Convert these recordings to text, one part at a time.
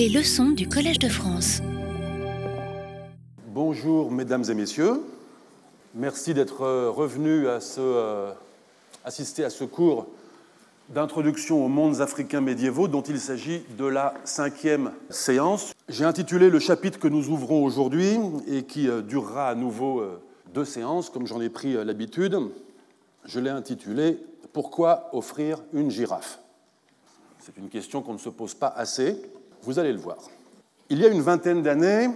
Les leçons du Collège de France. Bonjour mesdames et messieurs. Merci d'être revenus à ce, euh, assister à ce cours d'introduction aux mondes africains médiévaux dont il s'agit de la cinquième séance. J'ai intitulé le chapitre que nous ouvrons aujourd'hui et qui euh, durera à nouveau euh, deux séances comme j'en ai pris l'habitude. Je l'ai intitulé Pourquoi offrir une girafe? C'est une question qu'on ne se pose pas assez. Vous allez le voir. Il y a une vingtaine d'années,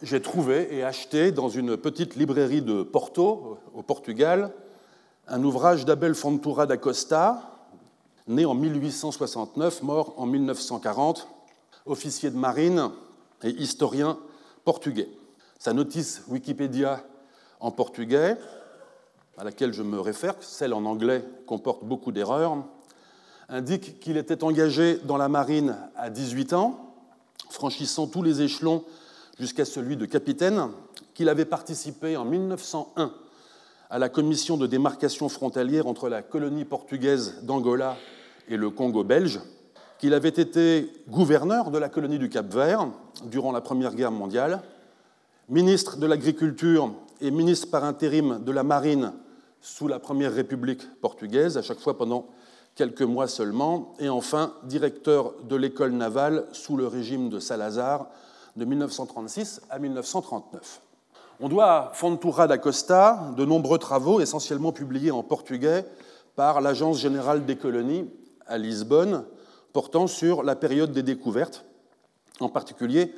j'ai trouvé et acheté dans une petite librairie de Porto, au Portugal, un ouvrage d'Abel Fontoura da Costa, né en 1869, mort en 1940, officier de marine et historien portugais. Sa notice Wikipédia en portugais, à laquelle je me réfère, celle en anglais comporte beaucoup d'erreurs, indique qu'il était engagé dans la marine à 18 ans franchissant tous les échelons jusqu'à celui de capitaine, qu'il avait participé en 1901 à la commission de démarcation frontalière entre la colonie portugaise d'Angola et le Congo belge, qu'il avait été gouverneur de la colonie du Cap-Vert durant la Première Guerre mondiale, ministre de l'Agriculture et ministre par intérim de la Marine sous la Première République portugaise, à chaque fois pendant quelques mois seulement, et enfin directeur de l'école navale sous le régime de Salazar de 1936 à 1939. On doit à Fontoura da Costa de nombreux travaux, essentiellement publiés en portugais par l'Agence générale des colonies à Lisbonne, portant sur la période des découvertes, en particulier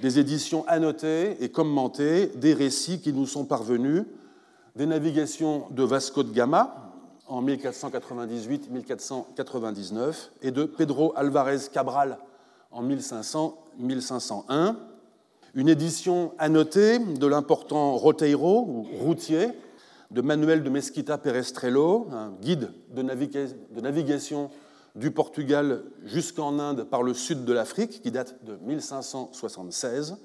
des éditions annotées et commentées des récits qui nous sont parvenus, des navigations de Vasco de Gama, en 1498-1499 et de Pedro Alvarez Cabral en 1500-1501. Une édition annotée de l'important Roteiro, ou routier, de Manuel de Mesquita Perestrello, un guide de, de navigation du Portugal jusqu'en Inde par le sud de l'Afrique, qui date de 1576,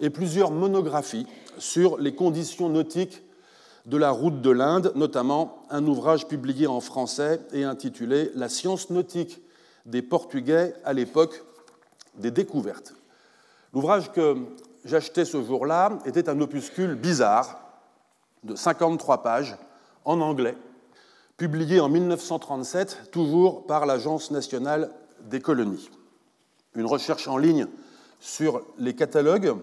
et plusieurs monographies sur les conditions nautiques de la route de l'Inde, notamment un ouvrage publié en français et intitulé La science nautique des Portugais à l'époque des découvertes. L'ouvrage que j'achetais ce jour-là était un opuscule bizarre de 53 pages en anglais, publié en 1937, toujours par l'Agence nationale des colonies. Une recherche en ligne sur les catalogues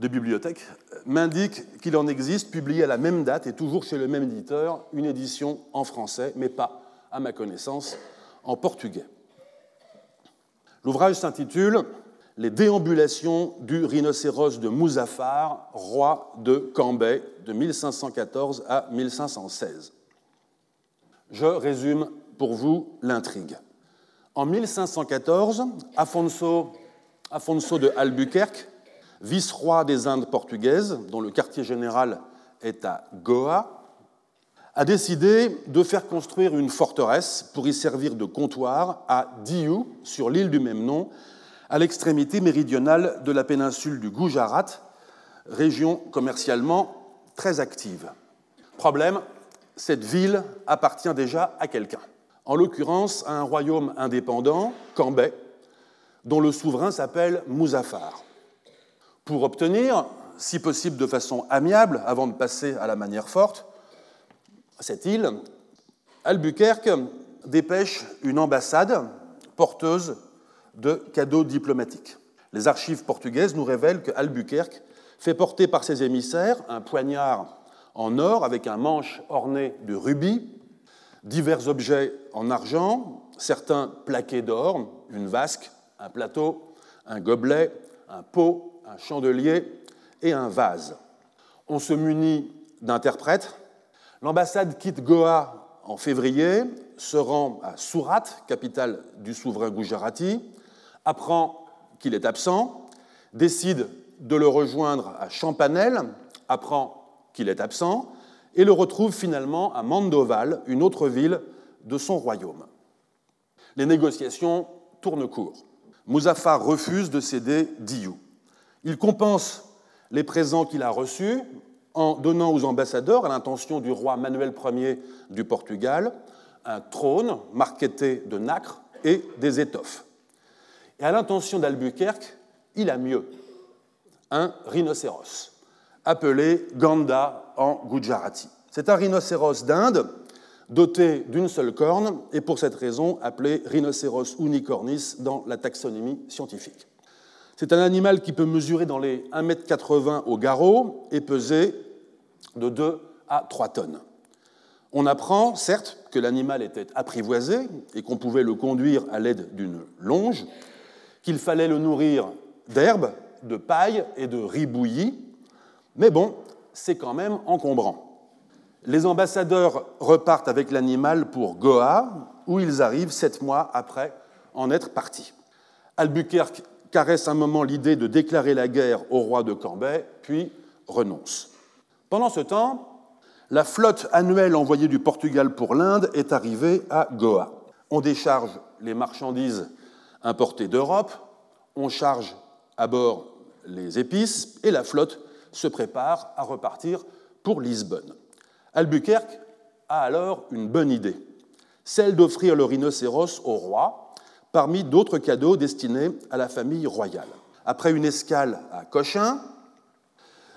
de bibliothèque m'indique qu'il en existe, publié à la même date et toujours chez le même éditeur, une édition en français, mais pas, à ma connaissance, en portugais. L'ouvrage s'intitule Les déambulations du rhinocéros de Muzaffar, roi de Cambay, de 1514 à 1516. Je résume pour vous l'intrigue. En 1514, Afonso, Afonso de Albuquerque vice-roi des Indes portugaises, dont le quartier général est à Goa, a décidé de faire construire une forteresse pour y servir de comptoir à Diu, sur l'île du même nom, à l'extrémité méridionale de la péninsule du Gujarat, région commercialement très active. Problème, cette ville appartient déjà à quelqu'un, en l'occurrence à un royaume indépendant, Cambay, dont le souverain s'appelle Muzaffar pour obtenir, si possible de façon amiable, avant de passer à la manière forte, cette île, Albuquerque dépêche une ambassade porteuse de cadeaux diplomatiques. Les archives portugaises nous révèlent que Albuquerque fait porter par ses émissaires un poignard en or avec un manche orné de rubis, divers objets en argent, certains plaqués d'or, une vasque, un plateau, un gobelet, un pot, un chandelier et un vase. On se munit d'interprètes. L'ambassade quitte Goa en février, se rend à Surat, capitale du souverain Gujarati, apprend qu'il est absent, décide de le rejoindre à Champanel, apprend qu'il est absent, et le retrouve finalement à Mandoval, une autre ville de son royaume. Les négociations tournent court. Muzaffar refuse de céder Diou. Il compense les présents qu'il a reçus en donnant aux ambassadeurs, à l'intention du roi Manuel Ier du Portugal, un trône marqueté de nacre et des étoffes. Et à l'intention d'Albuquerque, il a mieux. Un rhinocéros, appelé Ganda en Gujarati. C'est un rhinocéros d'Inde doté d'une seule corne et pour cette raison appelé rhinocéros unicornis dans la taxonomie scientifique. C'est un animal qui peut mesurer dans les 1,80 m au garrot et peser de 2 à 3 tonnes. On apprend, certes, que l'animal était apprivoisé et qu'on pouvait le conduire à l'aide d'une longe, qu'il fallait le nourrir d'herbe, de paille et de riz bouilli, mais bon, c'est quand même encombrant. Les ambassadeurs repartent avec l'animal pour Goa, où ils arrivent sept mois après en être partis. Albuquerque caresse un moment l'idée de déclarer la guerre au roi de Cambay, puis renonce. Pendant ce temps, la flotte annuelle envoyée du Portugal pour l'Inde est arrivée à Goa. On décharge les marchandises importées d'Europe, on charge à bord les épices et la flotte se prépare à repartir pour Lisbonne. Albuquerque a alors une bonne idée, celle d'offrir le rhinocéros au roi parmi d'autres cadeaux destinés à la famille royale. Après une escale à Cochin,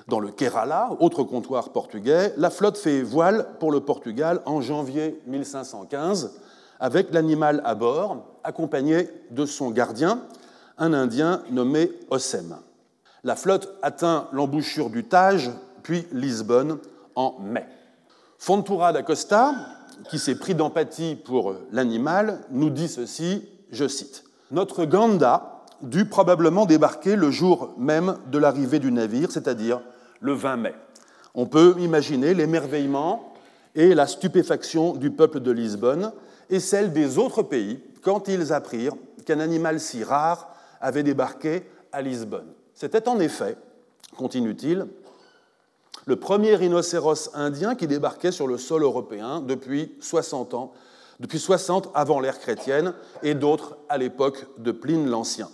dans le Kerala, autre comptoir portugais, la flotte fait voile pour le Portugal en janvier 1515 avec l'animal à bord, accompagné de son gardien, un Indien nommé Ossem. La flotte atteint l'embouchure du Tage, puis Lisbonne en mai. Fontura da Costa, qui s'est pris d'empathie pour l'animal, nous dit ceci, je cite, Notre Ganda dut probablement débarquer le jour même de l'arrivée du navire, c'est-à-dire le 20 mai. On peut imaginer l'émerveillement et la stupéfaction du peuple de Lisbonne et celle des autres pays quand ils apprirent qu'un animal si rare avait débarqué à Lisbonne. C'était en effet, continue-t-il, le premier rhinocéros indien qui débarquait sur le sol européen depuis 60 ans, depuis 60 avant l'ère chrétienne et d'autres à l'époque de Pline l'Ancien.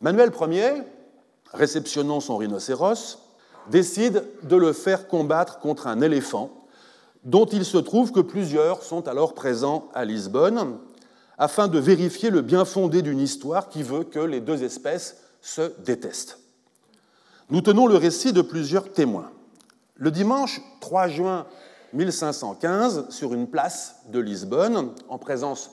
Manuel Ier, réceptionnant son rhinocéros, décide de le faire combattre contre un éléphant, dont il se trouve que plusieurs sont alors présents à Lisbonne, afin de vérifier le bien fondé d'une histoire qui veut que les deux espèces se détestent. Nous tenons le récit de plusieurs témoins. Le dimanche 3 juin 1515, sur une place de Lisbonne, en présence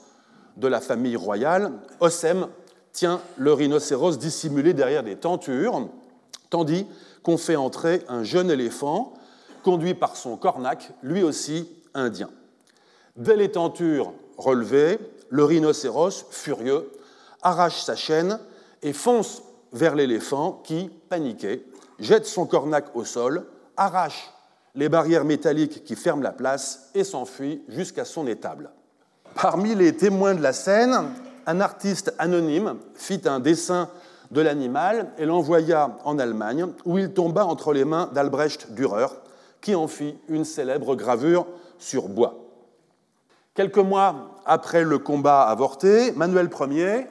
de la famille royale, Ossem tient le rhinocéros dissimulé derrière des tentures, tandis qu'on fait entrer un jeune éléphant conduit par son cornac, lui aussi indien. Dès les tentures relevées, le rhinocéros, furieux, arrache sa chaîne et fonce vers l'éléphant qui, paniqué, jette son cornac au sol, arrache les barrières métalliques qui ferment la place et s'enfuit jusqu'à son étable. Parmi les témoins de la scène, un artiste anonyme fit un dessin de l'animal et l'envoya en Allemagne, où il tomba entre les mains d'Albrecht Dürer, qui en fit une célèbre gravure sur bois. Quelques mois après le combat avorté, Manuel Ier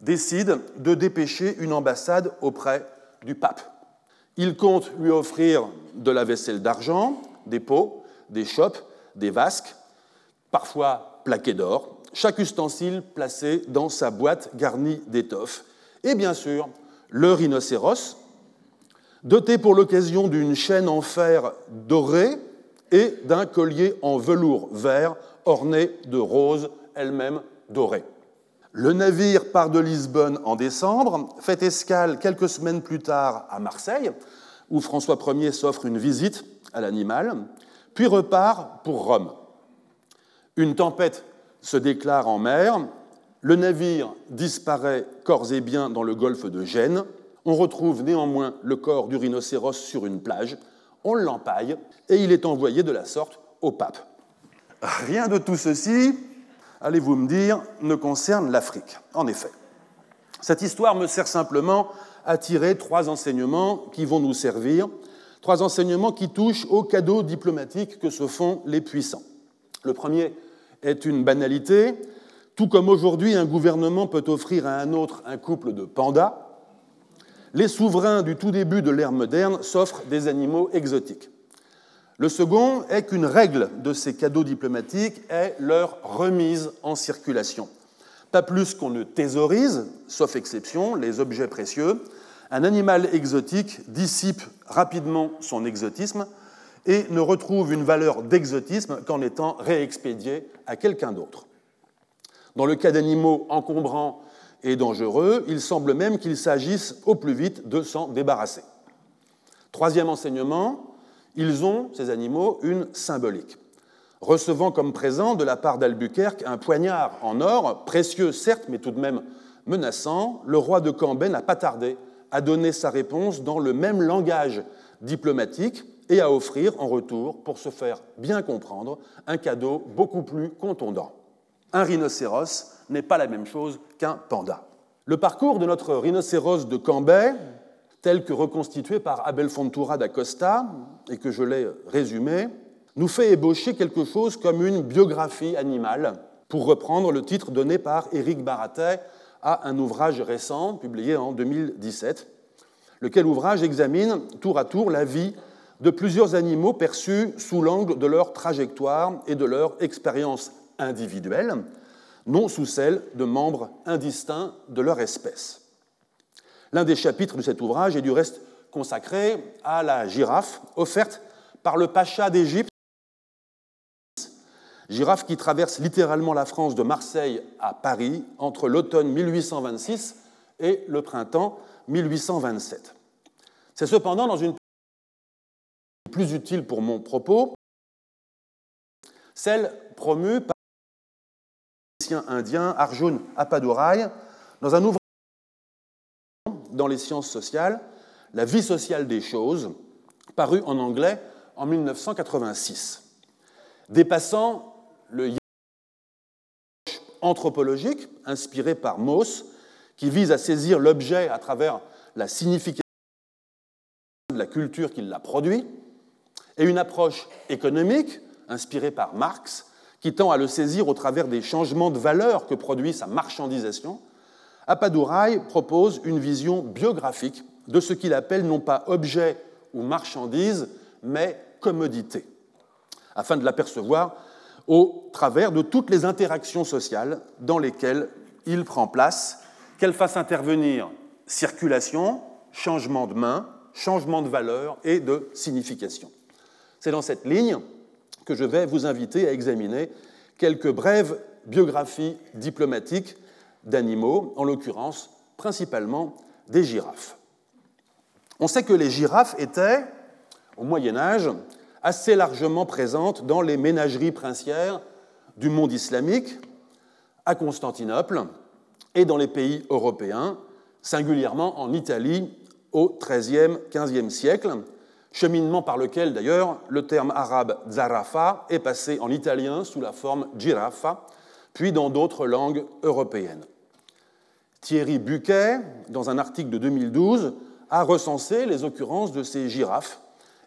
décide de dépêcher une ambassade auprès du pape. Il compte lui offrir de la vaisselle d'argent, des pots, des chopes, des vasques, parfois plaqués d'or, chaque ustensile placé dans sa boîte garnie d'étoffes, et bien sûr le rhinocéros, doté pour l'occasion d'une chaîne en fer doré et d'un collier en velours vert orné de roses elles-mêmes dorées. Le navire part de Lisbonne en décembre, fait escale quelques semaines plus tard à Marseille, où François Ier s'offre une visite à l'animal, puis repart pour Rome. Une tempête se déclare en mer, le navire disparaît corps et biens dans le golfe de Gênes, on retrouve néanmoins le corps du rhinocéros sur une plage, on l'empaille et il est envoyé de la sorte au pape. Rien de tout ceci allez-vous me dire, ne concerne l'Afrique. En effet, cette histoire me sert simplement à tirer trois enseignements qui vont nous servir, trois enseignements qui touchent aux cadeaux diplomatiques que se font les puissants. Le premier est une banalité. Tout comme aujourd'hui un gouvernement peut offrir à un autre un couple de pandas, les souverains du tout début de l'ère moderne s'offrent des animaux exotiques. Le second est qu'une règle de ces cadeaux diplomatiques est leur remise en circulation. Pas plus qu'on ne thésaurise, sauf exception, les objets précieux, un animal exotique dissipe rapidement son exotisme et ne retrouve une valeur d'exotisme qu'en étant réexpédié à quelqu'un d'autre. Dans le cas d'animaux encombrants et dangereux, il semble même qu'il s'agisse au plus vite de s'en débarrasser. Troisième enseignement, ils ont, ces animaux, une symbolique. Recevant comme présent de la part d'Albuquerque un poignard en or, précieux certes, mais tout de même menaçant, le roi de Cambay n'a pas tardé à donner sa réponse dans le même langage diplomatique et à offrir en retour, pour se faire bien comprendre, un cadeau beaucoup plus contondant. Un rhinocéros n'est pas la même chose qu'un panda. Le parcours de notre rhinocéros de Cambay, tel que reconstitué par Abel Fontura da Costa et que je l'ai résumé, nous fait ébaucher quelque chose comme une biographie animale, pour reprendre le titre donné par Éric Baratet à un ouvrage récent publié en 2017, lequel ouvrage examine tour à tour la vie de plusieurs animaux perçus sous l'angle de leur trajectoire et de leur expérience individuelle, non sous celle de membres indistincts de leur espèce. L'un des chapitres de cet ouvrage est du reste consacré à la girafe offerte par le pacha d'Égypte, girafe qui traverse littéralement la France de Marseille à Paris entre l'automne 1826 et le printemps 1827. C'est cependant dans une plus utile pour mon propos, celle promue par le indien Arjun Appadurai dans un ouvrage dans les sciences sociales, La vie sociale des choses, paru en anglais en 1986. Dépassant le anthropologique inspiré par Mauss, qui vise à saisir l'objet à travers la signification de la culture qui l'a produit, et une approche économique, inspirée par Marx, qui tend à le saisir au travers des changements de valeur que produit sa marchandisation, Appadurai propose une vision biographique de ce qu'il appelle non pas objet ou marchandise, mais commodité, afin de l'apercevoir au travers de toutes les interactions sociales dans lesquelles il prend place, qu'elle fasse intervenir circulation, changement de main, changement de valeur et de signification. C'est dans cette ligne que je vais vous inviter à examiner quelques brèves biographies diplomatiques d'animaux, en l'occurrence principalement des girafes. On sait que les girafes étaient, au Moyen Âge, assez largement présentes dans les ménageries princières du monde islamique, à Constantinople et dans les pays européens, singulièrement en Italie au XIIIe, XVe siècle, cheminement par lequel d'ailleurs le terme arabe zarafa est passé en italien sous la forme girafa, puis dans d'autres langues européennes. Thierry Buquet, dans un article de 2012, a recensé les occurrences de ces girafes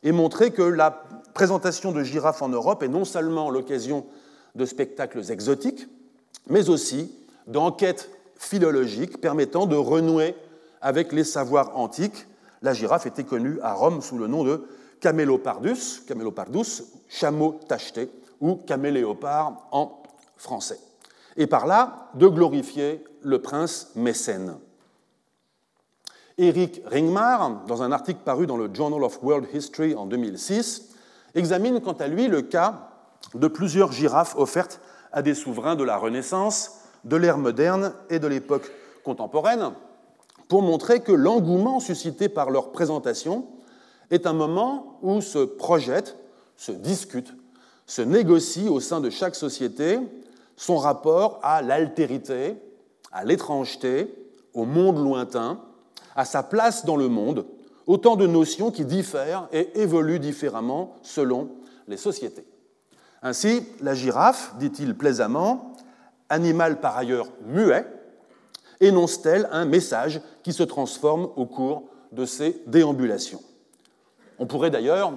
et montré que la présentation de girafes en Europe est non seulement l'occasion de spectacles exotiques, mais aussi d'enquêtes philologiques permettant de renouer avec les savoirs antiques la girafe était connue à Rome sous le nom de Camélopardus, Camélopardus, chameau tacheté, ou caméléopard en français. Et par là, de glorifier le prince mécène. Eric Ringmar, dans un article paru dans le Journal of World History en 2006, examine quant à lui le cas de plusieurs girafes offertes à des souverains de la Renaissance, de l'ère moderne et de l'époque contemporaine, pour montrer que l'engouement suscité par leur présentation est un moment où se projette, se discute, se négocie au sein de chaque société son rapport à l'altérité, à l'étrangeté, au monde lointain, à sa place dans le monde, autant de notions qui diffèrent et évoluent différemment selon les sociétés. Ainsi, la girafe, dit-il plaisamment, animal par ailleurs muet, énonce-t-elle un message qui se transforme au cours de ces déambulations. On pourrait d'ailleurs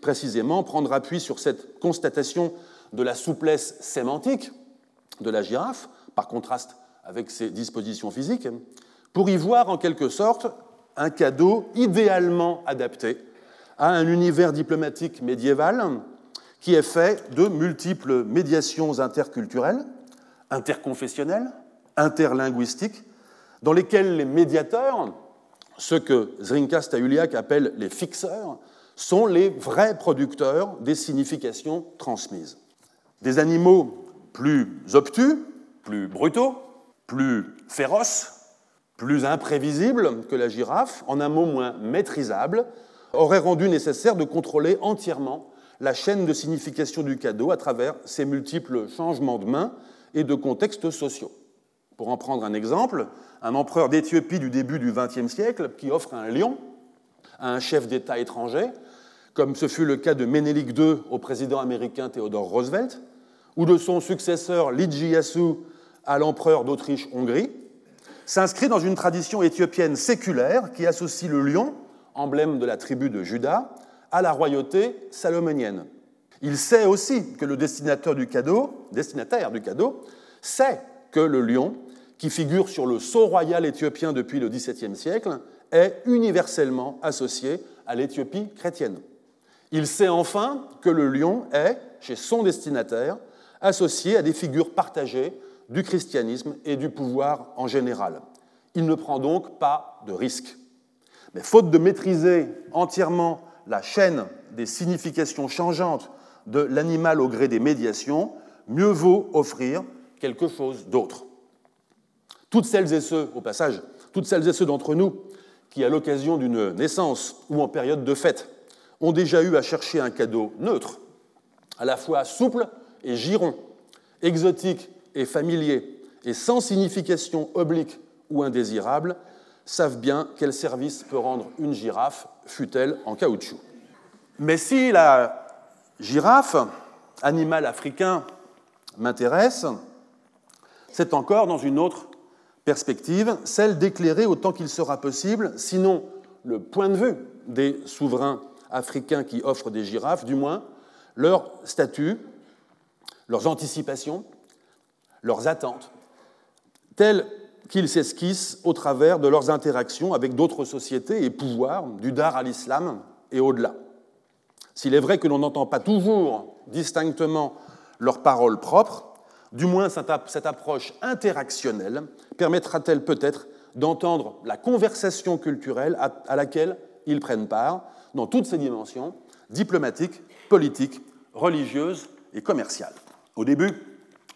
précisément prendre appui sur cette constatation de la souplesse sémantique de la girafe, par contraste avec ses dispositions physiques, pour y voir en quelque sorte un cadeau idéalement adapté à un univers diplomatique médiéval qui est fait de multiples médiations interculturelles, interconfessionnelles, interlinguistiques, dans lesquels les médiateurs, ceux que Zrinka Stahuliak appelle les fixeurs, sont les vrais producteurs des significations transmises. Des animaux plus obtus, plus brutaux, plus féroces, plus imprévisibles que la girafe, en un mot moins maîtrisable, auraient rendu nécessaire de contrôler entièrement la chaîne de signification du cadeau à travers ses multiples changements de main et de contextes sociaux. Pour en prendre un exemple, un empereur d'Éthiopie du début du XXe siècle qui offre un lion à un chef d'État étranger, comme ce fut le cas de Ménélique II au président américain Theodore Roosevelt, ou de son successeur Lijiyasou à l'empereur d'Autriche-Hongrie, s'inscrit dans une tradition éthiopienne séculaire qui associe le lion, emblème de la tribu de Juda, à la royauté salomonienne. Il sait aussi que le destinataire du cadeau, destinataire du cadeau sait que le lion, qui figure sur le sceau royal éthiopien depuis le XVIIe siècle, est universellement associé à l'Éthiopie chrétienne. Il sait enfin que le lion est, chez son destinataire, associé à des figures partagées du christianisme et du pouvoir en général. Il ne prend donc pas de risque. Mais faute de maîtriser entièrement la chaîne des significations changeantes de l'animal au gré des médiations, mieux vaut offrir quelque chose d'autre. Toutes celles et ceux, au passage, toutes celles et ceux d'entre nous qui, à l'occasion d'une naissance ou en période de fête, ont déjà eu à chercher un cadeau neutre, à la fois souple et giron, exotique et familier, et sans signification oblique ou indésirable, savent bien quel service peut rendre une girafe, fût-elle en caoutchouc. Mais si la girafe, animal africain, m'intéresse, c'est encore dans une autre perspective, celle d'éclairer autant qu'il sera possible, sinon le point de vue des souverains africains qui offrent des girafes, du moins leur statut, leurs anticipations, leurs attentes, telles qu'ils s'esquissent au travers de leurs interactions avec d'autres sociétés et pouvoirs, du Dar à l'islam et au-delà. S'il est vrai que l'on n'entend pas toujours distinctement leurs paroles propres, du moins cette approche interactionnelle permettra-t-elle peut-être d'entendre la conversation culturelle à laquelle ils prennent part, dans toutes ses dimensions, diplomatiques, politiques, religieuses et commerciales. Au début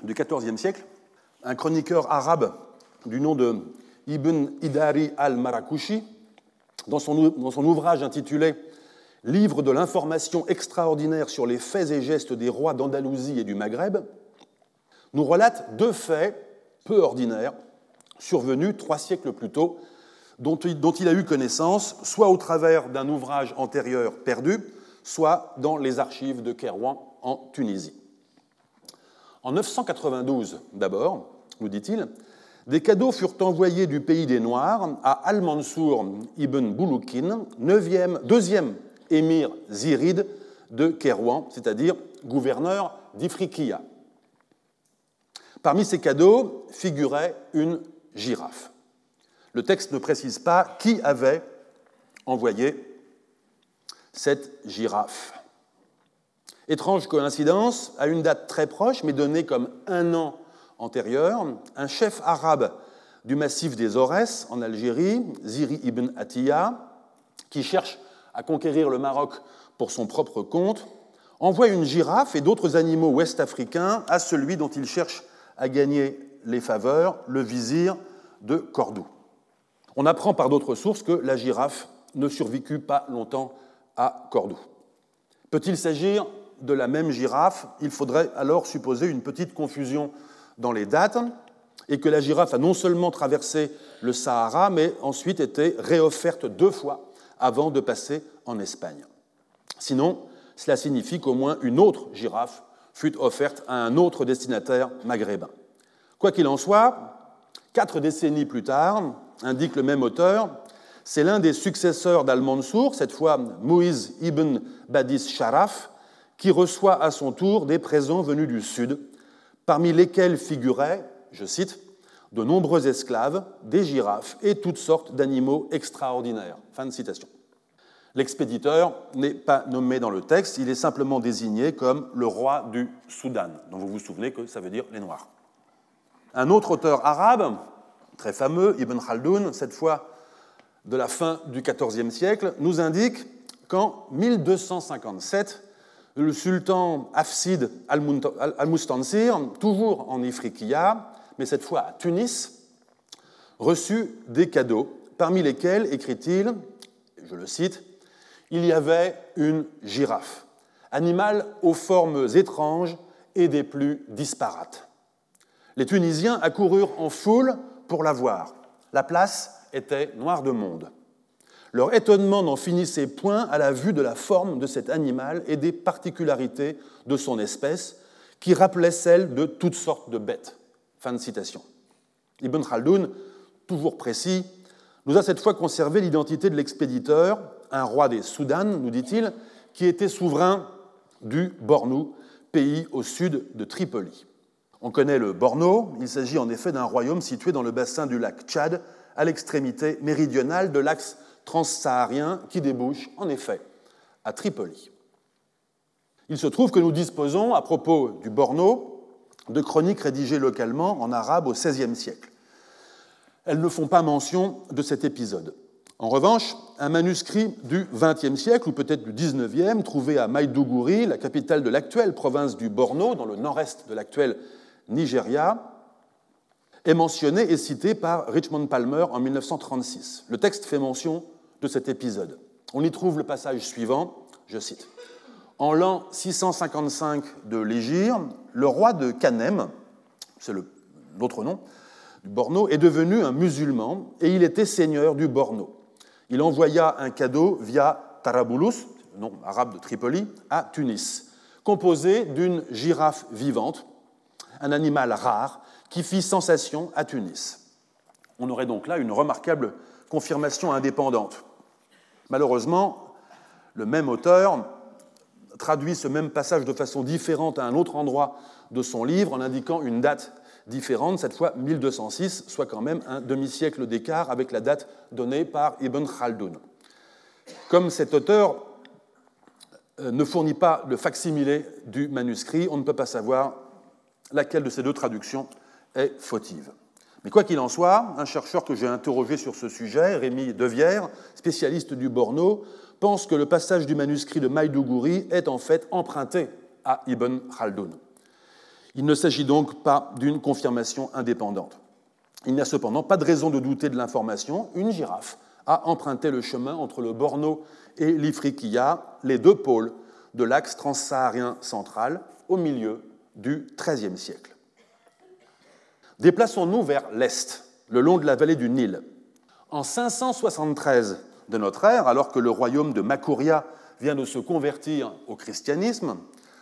du XIVe siècle, un chroniqueur arabe du nom de Ibn Idari al-Marakushi, dans son, ouvrage intitulé Livre de l'information extraordinaire sur les faits et gestes des rois d'Andalousie et du Maghreb, nous relate deux faits peu ordinaires survenus trois siècles plus tôt, dont il a eu connaissance, soit au travers d'un ouvrage antérieur perdu, soit dans les archives de Kérouan en Tunisie. En 992, d'abord, nous dit-il, des cadeaux furent envoyés du pays des Noirs à Al-Mansour ibn Bouloukin, deuxième émir ziride de Kérouan, c'est-à-dire gouverneur d'Ifriqiya. Parmi ces cadeaux figurait une girafe. Le texte ne précise pas qui avait envoyé cette girafe. Étrange coïncidence, à une date très proche, mais donnée comme un an antérieur, un chef arabe du massif des Aurès en Algérie, Ziri ibn Atiya, qui cherche à conquérir le Maroc pour son propre compte, envoie une girafe et d'autres animaux ouest-africains à celui dont il cherche à gagner les faveurs, le vizir de Cordoue. On apprend par d'autres sources que la girafe ne survécut pas longtemps à Cordoue. Peut-il s'agir de la même girafe Il faudrait alors supposer une petite confusion dans les dates et que la girafe a non seulement traversé le Sahara, mais ensuite été réofferte deux fois avant de passer en Espagne. Sinon, cela signifie qu'au moins une autre girafe fut offerte à un autre destinataire maghrébin. Quoi qu'il en soit, quatre décennies plus tard, indique le même auteur, c'est l'un des successeurs d'Al-Mansour, cette fois Moïse ibn Badis Sharaf, qui reçoit à son tour des présents venus du sud, parmi lesquels figuraient, je cite, de nombreux esclaves, des girafes et toutes sortes d'animaux extraordinaires. Fin de citation. L'expéditeur n'est pas nommé dans le texte, il est simplement désigné comme le roi du Soudan, dont vous vous souvenez que ça veut dire les Noirs. Un autre auteur arabe, très fameux, Ibn Khaldoun, cette fois de la fin du XIVe siècle, nous indique qu'en 1257, le sultan Hafsid al-Mustansir, toujours en Ifriqiya, mais cette fois à Tunis, reçut des cadeaux, parmi lesquels, écrit-il, je le cite, il y avait une girafe, animal aux formes étranges et des plus disparates. Les Tunisiens accoururent en foule pour la voir. La place était noire de monde. Leur étonnement n'en finissait point à la vue de la forme de cet animal et des particularités de son espèce, qui rappelaient celles de toutes sortes de bêtes. Fin de citation. Ibn Khaldoun, toujours précis, nous a cette fois conservé l'identité de l'expéditeur, un roi des Soudans, nous dit-il, qui était souverain du Bornou, pays au sud de Tripoli. On connaît le Borno, il s'agit en effet d'un royaume situé dans le bassin du lac Tchad, à l'extrémité méridionale de l'axe transsaharien qui débouche en effet à Tripoli. Il se trouve que nous disposons, à propos du Borno, de chroniques rédigées localement en arabe au XVIe siècle. Elles ne font pas mention de cet épisode. En revanche, un manuscrit du XXe siècle, ou peut-être du XIXe, trouvé à Maïdougouri, la capitale de l'actuelle province du Borno, dans le nord-est de l'actuel Nigeria, est mentionné et cité par Richmond Palmer en 1936. Le texte fait mention de cet épisode. On y trouve le passage suivant, je cite. En l'an 655 de l'Égir, le roi de Canem, c'est l'autre nom, du Borno, est devenu un musulman et il était seigneur du Borno. Il envoya un cadeau via Tarabulus, nom arabe de Tripoli, à Tunis, composé d'une girafe vivante, un animal rare qui fit sensation à Tunis. On aurait donc là une remarquable confirmation indépendante. Malheureusement, le même auteur traduit ce même passage de façon différente à un autre endroit de son livre en indiquant une date différente, cette fois 1206, soit quand même un demi-siècle d'écart avec la date donnée par Ibn Khaldoun. Comme cet auteur euh, ne fournit pas le facsimilé du manuscrit, on ne peut pas savoir laquelle de ces deux traductions est fautive. Mais quoi qu'il en soit, un chercheur que j'ai interrogé sur ce sujet, Rémi Devière, spécialiste du Borno, pense que le passage du manuscrit de Maïdougouri est en fait emprunté à Ibn Khaldoun. Il ne s'agit donc pas d'une confirmation indépendante. Il n'y a cependant pas de raison de douter de l'information. Une girafe a emprunté le chemin entre le Borno et l'Ifriqiya, les deux pôles de l'axe transsaharien central, au milieu du XIIIe siècle. Déplaçons-nous vers l'est, le long de la vallée du Nil. En 573 de notre ère, alors que le royaume de Makuria vient de se convertir au christianisme,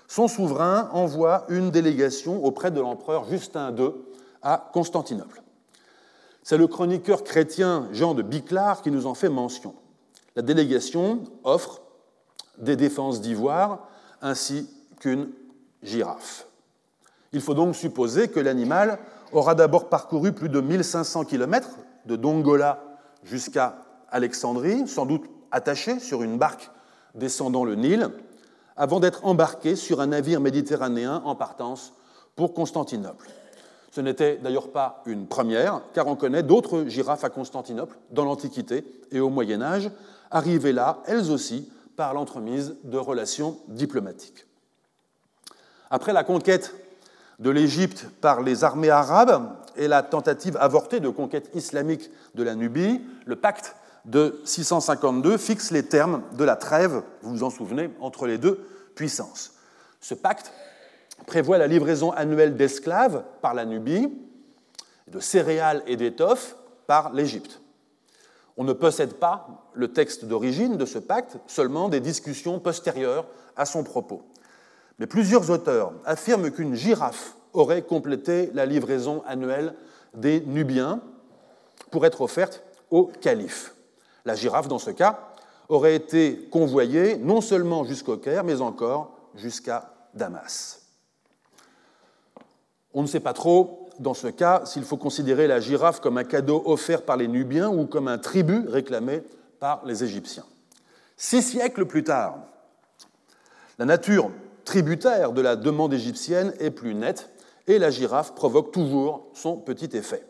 son souverain envoie une délégation auprès de l'empereur Justin II à Constantinople. C'est le chroniqueur chrétien Jean de Biclar qui nous en fait mention. La délégation offre des défenses d'ivoire ainsi qu'une girafe. Il faut donc supposer que l'animal aura d'abord parcouru plus de 1500 km de Dongola jusqu'à Alexandrie, sans doute attaché sur une barque descendant le Nil, avant d'être embarqué sur un navire méditerranéen en partance pour Constantinople. Ce n'était d'ailleurs pas une première, car on connaît d'autres girafes à Constantinople dans l'Antiquité et au Moyen Âge, arrivées là, elles aussi, par l'entremise de relations diplomatiques. Après la conquête de l'Égypte par les armées arabes et la tentative avortée de conquête islamique de la Nubie, le pacte de 652 fixe les termes de la trêve, vous vous en souvenez, entre les deux puissances. Ce pacte prévoit la livraison annuelle d'esclaves par la Nubie, de céréales et d'étoffes par l'Égypte. On ne possède pas le texte d'origine de ce pacte, seulement des discussions postérieures à son propos. Mais plusieurs auteurs affirment qu'une girafe aurait complété la livraison annuelle des Nubiens pour être offerte au calife. La girafe, dans ce cas, aurait été convoyée non seulement jusqu'au Caire, mais encore jusqu'à Damas. On ne sait pas trop, dans ce cas, s'il faut considérer la girafe comme un cadeau offert par les Nubiens ou comme un tribut réclamé par les Égyptiens. Six siècles plus tard, la nature tributaire de la demande égyptienne est plus nette et la girafe provoque toujours son petit effet.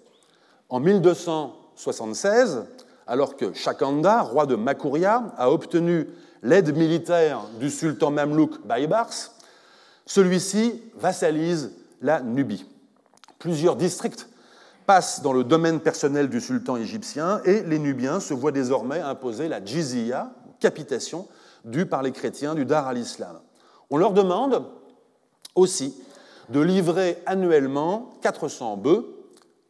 En 1276, alors que Shakanda, roi de Makuria, a obtenu l'aide militaire du sultan mamelouk Baybars, celui-ci vassalise la Nubie. Plusieurs districts passent dans le domaine personnel du sultan égyptien et les Nubiens se voient désormais imposer la jizya, capitation, due par les chrétiens du Dar al-Islam. On leur demande aussi de livrer annuellement 400 bœufs,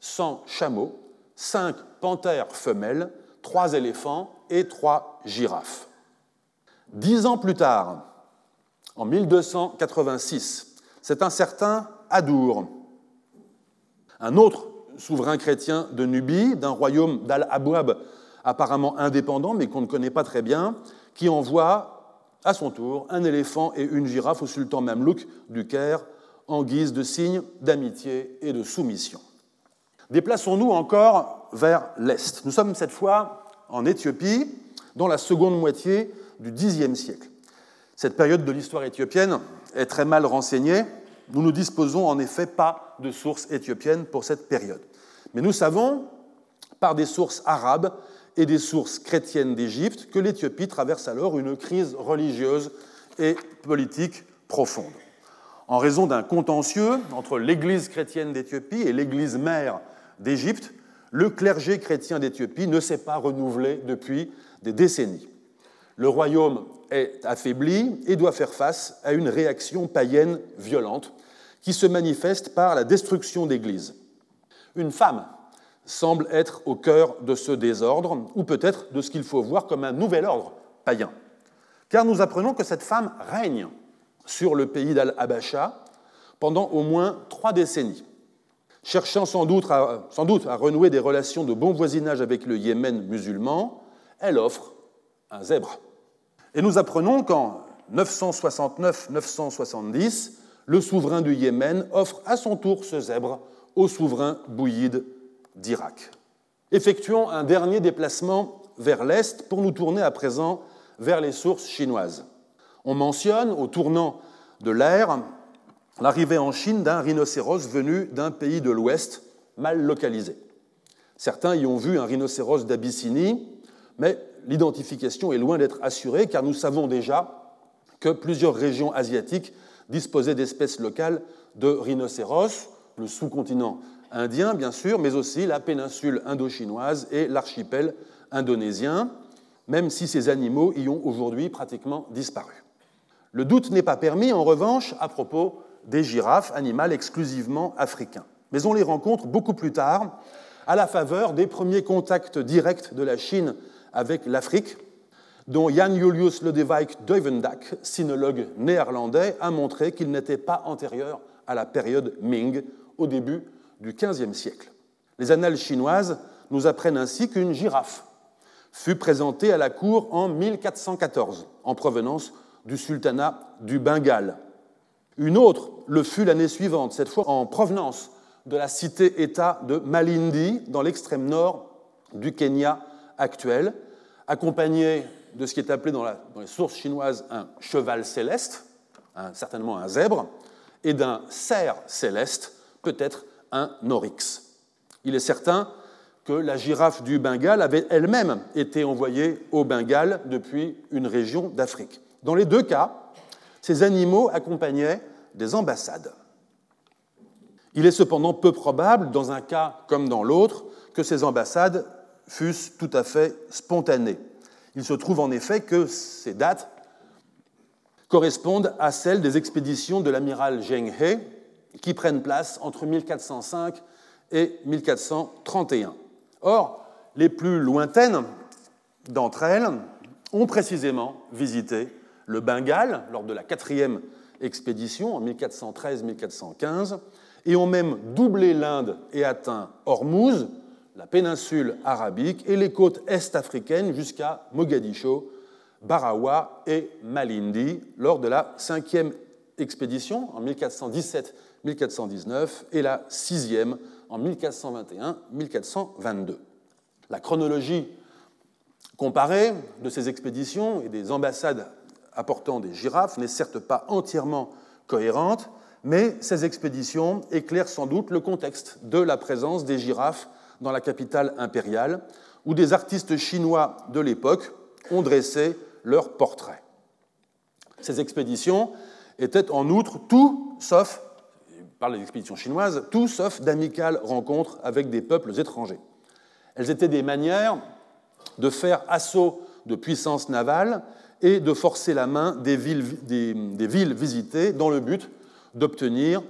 100 chameaux, 5 panthères femelles, 3 éléphants et 3 girafes. Dix ans plus tard, en 1286, c'est un certain Adour, un autre souverain chrétien de Nubie, d'un royaume d'Al-Abouab apparemment indépendant, mais qu'on ne connaît pas très bien, qui envoie à son tour un éléphant et une girafe au sultan mamelouk du Caire en guise de signe d'amitié et de soumission. Déplaçons-nous encore vers l'Est. Nous sommes cette fois en Éthiopie, dans la seconde moitié du Xe siècle. Cette période de l'histoire éthiopienne est très mal renseignée. Nous ne disposons en effet pas de sources éthiopiennes pour cette période. Mais nous savons, par des sources arabes et des sources chrétiennes d'Égypte, que l'Éthiopie traverse alors une crise religieuse et politique profonde en raison d'un contentieux entre l'Église chrétienne d'Éthiopie et l'Église mère d'Égypte, le clergé chrétien d'Éthiopie ne s'est pas renouvelé depuis des décennies. Le royaume est affaibli et doit faire face à une réaction païenne violente qui se manifeste par la destruction d'églises. Une femme semble être au cœur de ce désordre, ou peut-être de ce qu'il faut voir comme un nouvel ordre païen. Car nous apprenons que cette femme règne sur le pays d'Al-Abacha pendant au moins trois décennies. Cherchant sans doute, à, renouer des relations de bon voisinage avec le Yémen musulman, elle offre un zèbre. Et nous apprenons qu'en 969-970, le souverain du Yémen offre à son tour ce zèbre au souverain bouillide d'Irak. Effectuons un dernier déplacement vers l'Est pour nous tourner à présent vers les sources chinoises. On mentionne, au tournant de l'ère, l'arrivée en Chine d'un rhinocéros venu d'un pays de l'Ouest mal localisé. Certains y ont vu un rhinocéros d'Abyssinie, mais l'identification est loin d'être assurée car nous savons déjà que plusieurs régions asiatiques disposaient d'espèces locales de rhinocéros, le sous-continent indien bien sûr, mais aussi la péninsule indochinoise et l'archipel indonésien, même si ces animaux y ont aujourd'hui pratiquement disparu. Le doute n'est pas permis, en revanche, à propos des girafes, animal exclusivement africain. Mais on les rencontre beaucoup plus tard, à la faveur des premiers contacts directs de la Chine avec l'Afrique, dont Jan Julius Lodewijk Duivendak, sinologue néerlandais, a montré qu'il n'était pas antérieur à la période Ming, au début du XVe siècle. Les annales chinoises nous apprennent ainsi qu'une girafe fut présentée à la cour en 1414, en provenance du sultanat du Bengale. Une autre le fut l'année suivante, cette fois en provenance de la cité-État de Malindi, dans l'extrême nord du Kenya actuel, accompagnée de ce qui est appelé dans, les sources chinoises un cheval céleste, certainement un zèbre, et d'un cerf céleste, peut-être un oryx. Il est certain que la girafe du Bengale avait elle-même été envoyée au Bengale depuis une région d'Afrique. Dans les deux cas, ces animaux accompagnaient des ambassades. Il est cependant peu probable, dans un cas comme dans l'autre, que ces ambassades fussent tout à fait spontanées. Il se trouve en effet que ces dates correspondent à celles des expéditions de l'amiral Zheng He, qui prennent place entre 1405 et 1431. Or, les plus lointaines d'entre elles ont précisément visité le Bengale lors de la quatrième expédition en 1413-1415 et ont même doublé l'Inde et atteint Hormuz, la péninsule arabique et les côtes est-africaines jusqu'à Mogadiscio, Barawa et Malindi lors de la cinquième expédition en 1417-1419 et la sixième en 1421-1422. La chronologie comparée de ces expéditions et des ambassades apportant des girafes n'est certes pas entièrement cohérente, mais ces expéditions éclairent sans doute le contexte de la présence des girafes dans la capitale impériale, où des artistes chinois de l'époque ont dressé leur portrait. Ces expéditions étaient en outre tout sauf, par les expéditions chinoises, tout sauf d'amicales rencontres avec des peuples étrangers. Elles étaient des manières de faire assaut de puissances navales et de forcer la main des villes, des, villes visitées dans le but d'obtenir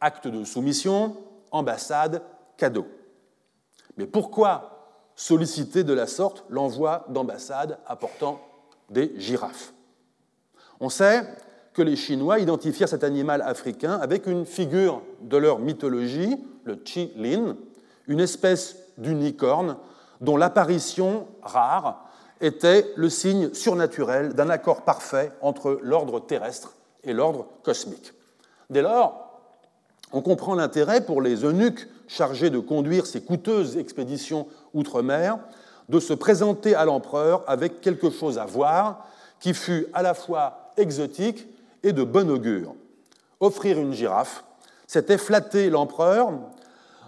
actes de soumission, ambassades, cadeaux. Mais pourquoi solliciter de la sorte l'envoi d'ambassades apportant des girafes? On sait que les Chinois identifièrent cet animal africain avec une figure de leur mythologie, le Chi-Lin, une espèce d'unicorne dont l'apparition rare était le signe surnaturel d'un accord parfait entre l'ordre terrestre et l'ordre cosmique. Dès lors, on comprend l'intérêt pour les eunuques chargés de conduire ces coûteuses expéditions outre-mer de se présenter à l'empereur avec quelque chose à voir qui fût à la fois exotique et de bon augure. Offrir une girafe, c'était flatter l'empereur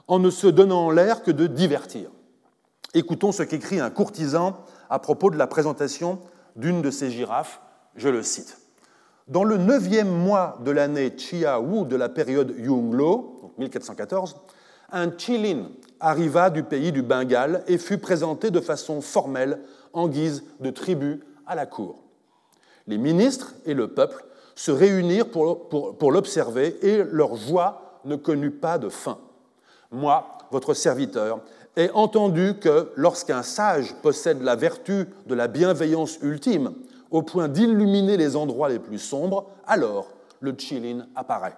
en ne se donnant l'air que de divertir. Écoutons ce qu'écrit un courtisan à propos de la présentation d'une de ces girafes, je le cite. Dans le neuvième mois de l'année Chia Wu de la période Yunglo, 1414, un Chilin arriva du pays du Bengale et fut présenté de façon formelle en guise de tribu à la cour. Les ministres et le peuple se réunirent pour, pour l'observer et leur joie ne connut pas de fin. Moi, votre serviteur, est entendu que lorsqu'un sage possède la vertu de la bienveillance ultime, au point d'illuminer les endroits les plus sombres, alors le Chilin apparaît.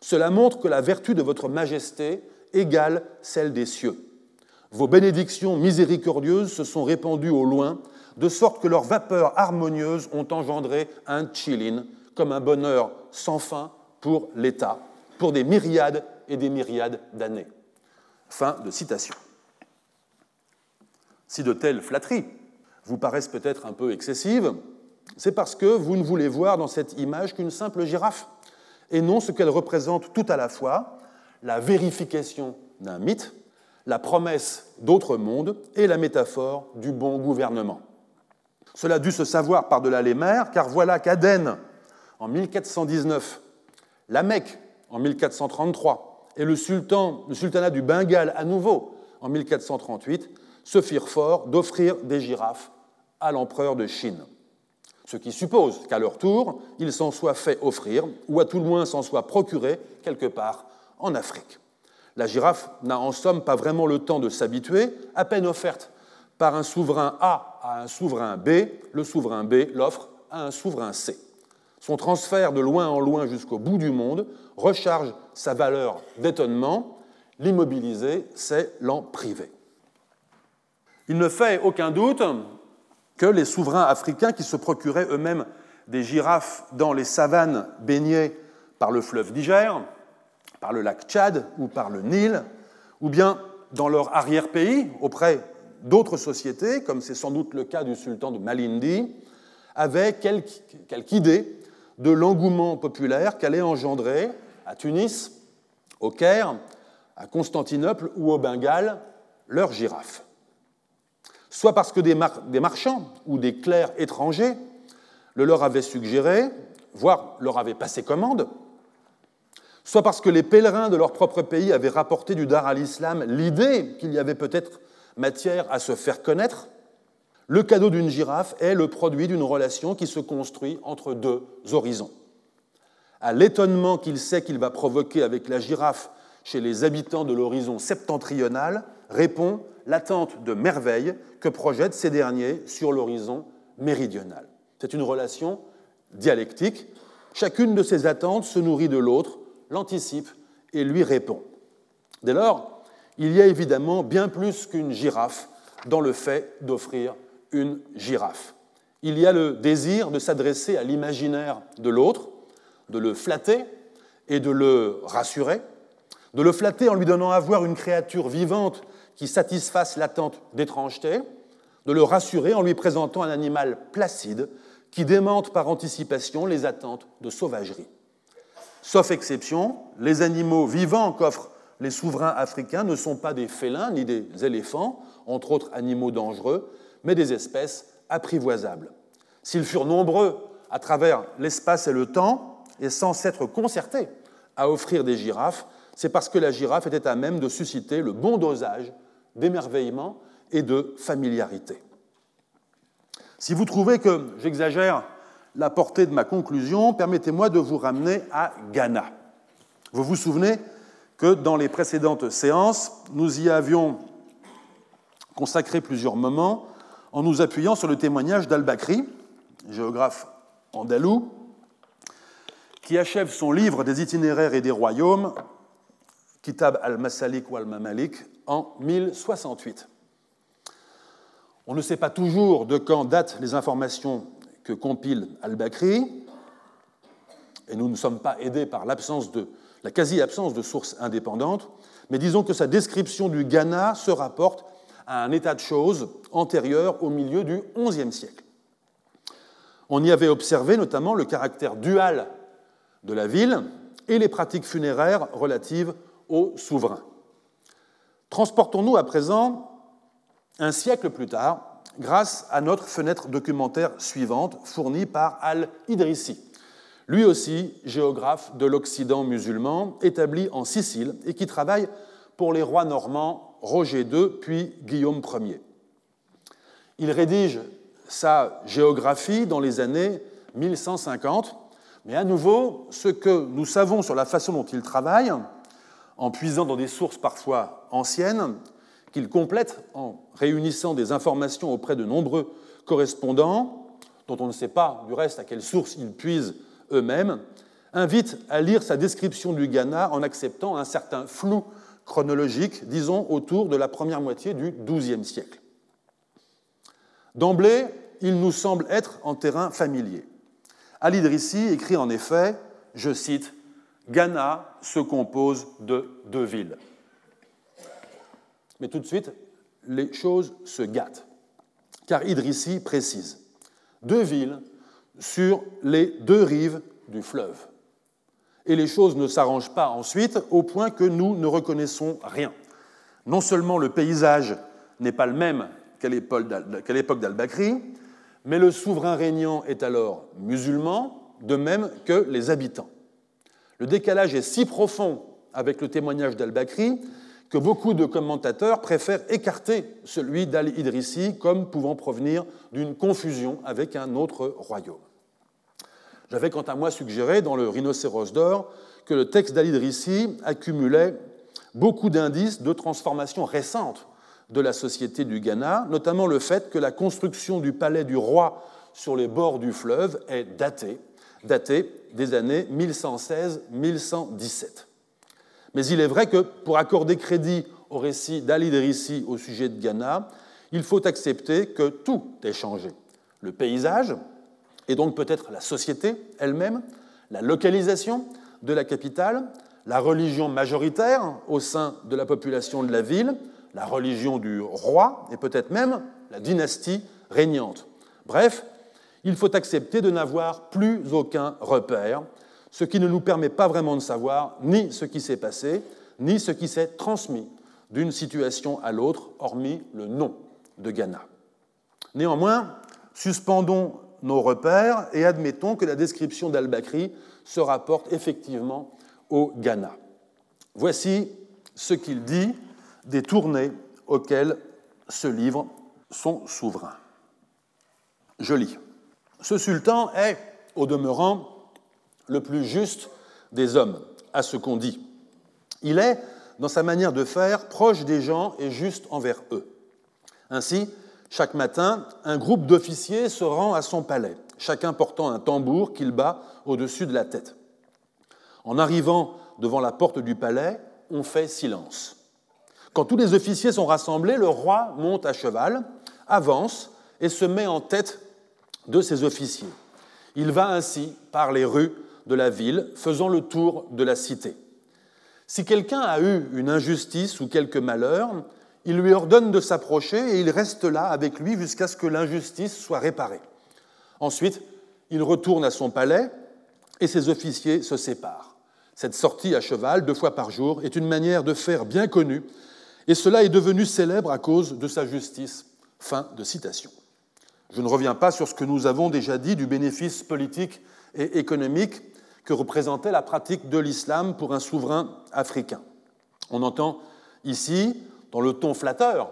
Cela montre que la vertu de votre majesté égale celle des cieux. Vos bénédictions miséricordieuses se sont répandues au loin, de sorte que leurs vapeurs harmonieuses ont engendré un Chilin, comme un bonheur sans fin pour l'État, pour des myriades et des myriades d'années. Fin de citation. Si de telles flatteries vous paraissent peut-être un peu excessives, c'est parce que vous ne voulez voir dans cette image qu'une simple girafe, et non ce qu'elle représente tout à la fois, la vérification d'un mythe, la promesse d'autres mondes et la métaphore du bon gouvernement. Cela dû se savoir par-delà les mers, car voilà qu'Aden, en 1419, la Mecque, en 1433, et le, sultan, le sultanat du Bengale, à nouveau, en 1438, se firent fort d'offrir des girafes à l'empereur de Chine. Ce qui suppose qu'à leur tour, ils s'en soient fait offrir, ou à tout le moins s'en soient procurés quelque part en Afrique. La girafe n'a en somme pas vraiment le temps de s'habituer, à peine offerte par un souverain A à un souverain B, le souverain B l'offre à un souverain C. Son transfert de loin en loin jusqu'au bout du monde recharge sa valeur d'étonnement. L'immobiliser, c'est l'en priver. Il ne fait aucun doute que les souverains africains qui se procuraient eux-mêmes des girafes dans les savanes baignées par le fleuve Niger, par le lac Tchad ou par le Nil, ou bien dans leur arrière-pays, auprès d'autres sociétés, comme c'est sans doute le cas du sultan de Malindi, avaient quelque, quelque idée de l'engouement populaire qu'allait engendrer à Tunis, au Caire, à Constantinople ou au Bengale leur girafe. Soit parce que des, marchands ou des clercs étrangers le leur avaient suggéré, voire leur avaient passé commande, soit parce que les pèlerins de leur propre pays avaient rapporté du Dar à l'islam l'idée qu'il y avait peut-être matière à se faire connaître, le cadeau d'une girafe est le produit d'une relation qui se construit entre deux horizons. À l'étonnement qu'il sait qu'il va provoquer avec la girafe chez les habitants de l'horizon septentrional répond l'attente de merveille que projettent ces derniers sur l'horizon méridional. C'est une relation dialectique. Chacune de ces attentes se nourrit de l'autre, l'anticipe et lui répond. Dès lors, il y a évidemment bien plus qu'une girafe dans le fait d'offrir une girafe. Il y a le désir de s'adresser à l'imaginaire de l'autre, de le flatter et de le rassurer, de le flatter en lui donnant à voir une créature vivante qui satisfasse l'attente d'étrangeté, de le rassurer en lui présentant un animal placide qui démente par anticipation les attentes de sauvagerie. Sauf exception, les animaux vivants qu'offrent les souverains africains ne sont pas des félins ni des éléphants, entre autres animaux dangereux, mais des espèces apprivoisables. S'ils furent nombreux à travers l'espace et le temps, et sans s'être concertés à offrir des girafes, c'est parce que la girafe était à même de susciter le bon dosage d'émerveillement et de familiarité. Si vous trouvez que j'exagère la portée de ma conclusion, permettez-moi de vous ramener à Ghana. Vous vous souvenez que dans les précédentes séances, nous y avions consacré plusieurs moments en nous appuyant sur le témoignage d'Al-Bakri, géographe andalou, qui achève son livre des itinéraires et des royaumes, Kitab al-Masalik ou al-Mamalik, en 1068. On ne sait pas toujours de quand datent les informations que compile al-Bakri, et nous ne sommes pas aidés par la quasi-absence de sources indépendantes, mais disons que sa description du Ghana se rapporte à un état de choses antérieur au milieu du XIe siècle. On y avait observé notamment le caractère dual de la ville et les pratiques funéraires relatives aux souverains. Transportons-nous à présent un siècle plus tard grâce à notre fenêtre documentaire suivante fournie par Al-Idrissi, lui aussi géographe de l'Occident musulman, établi en Sicile et qui travaille pour les rois normands Roger II puis Guillaume Ier. Il rédige sa géographie dans les années 1150, mais à nouveau, ce que nous savons sur la façon dont il travaille, en puisant dans des sources parfois anciennes, qu'il complète en réunissant des informations auprès de nombreux correspondants, dont on ne sait pas du reste à quelles sources ils puisent eux-mêmes, invite à lire sa description du Ghana en acceptant un certain flou chronologique, disons autour de la première moitié du XIIe siècle. D'emblée, il nous semble être en terrain familier. Al-Idrissi écrit en effet, je cite, Ghana se compose de deux villes. Mais tout de suite, les choses se gâtent, car Idrissi précise deux villes sur les deux rives du fleuve. Et les choses ne s'arrangent pas ensuite au point que nous ne reconnaissons rien. Non seulement le paysage n'est pas le même qu'à l'époque d'Al-Bakri, mais le souverain régnant est alors musulman, de même que les habitants. Le décalage est si profond avec le témoignage d'Al-Bakri que beaucoup de commentateurs préfèrent écarter celui d'Al-Idrissi comme pouvant provenir d'une confusion avec un autre royaume. J'avais quant à moi suggéré dans le Rhinocéros d'or que le texte d'Al-Idrissi accumulait beaucoup d'indices de transformation récente de la société du Ghana, notamment le fait que la construction du palais du roi sur les bords du fleuve est datée, datée des années 1116-1117. Mais il est vrai que pour accorder crédit au récit d'Ali Idrissi au sujet de Ghana, il faut accepter que tout est changé. Le paysage, et donc peut-être la société elle-même, la localisation de la capitale, la religion majoritaire au sein de la population de la ville, la religion du roi et peut-être même la dynastie régnante. Bref, il faut accepter de n'avoir plus aucun repère ce qui ne nous permet pas vraiment de savoir ni ce qui s'est passé, ni ce qui s'est transmis d'une situation à l'autre, hormis le nom de Ghana. Néanmoins, suspendons nos repères et admettons que la description d'Al-Bakri se rapporte effectivement au Ghana. Voici ce qu'il dit des tournées auxquelles ce livre son souverain. Je lis. Ce sultan est, au demeurant, le plus juste des hommes, à ce qu'on dit. Il est, dans sa manière de faire, proche des gens et juste envers eux. Ainsi, chaque matin, un groupe d'officiers se rend à son palais, chacun portant un tambour qu'il bat au-dessus de la tête. En arrivant devant la porte du palais, on fait silence. Quand tous les officiers sont rassemblés, le roi monte à cheval, avance et se met en tête de ses officiers. Il va ainsi par les rues de la ville, faisant le tour de la cité. Si quelqu'un a eu une injustice ou quelque malheur, il lui ordonne de s'approcher et il reste là avec lui jusqu'à ce que l'injustice soit réparée. Ensuite, il retourne à son palais et ses officiers se séparent. Cette sortie à cheval, deux fois par jour, est une manière de faire bien connue, et cela est devenu célèbre à cause de sa justice. Fin de citation. Je ne reviens pas sur ce que nous avons déjà dit du bénéfice politique et économique que représentait la pratique de l'islam pour un souverain africain. On entend ici, dans le ton flatteur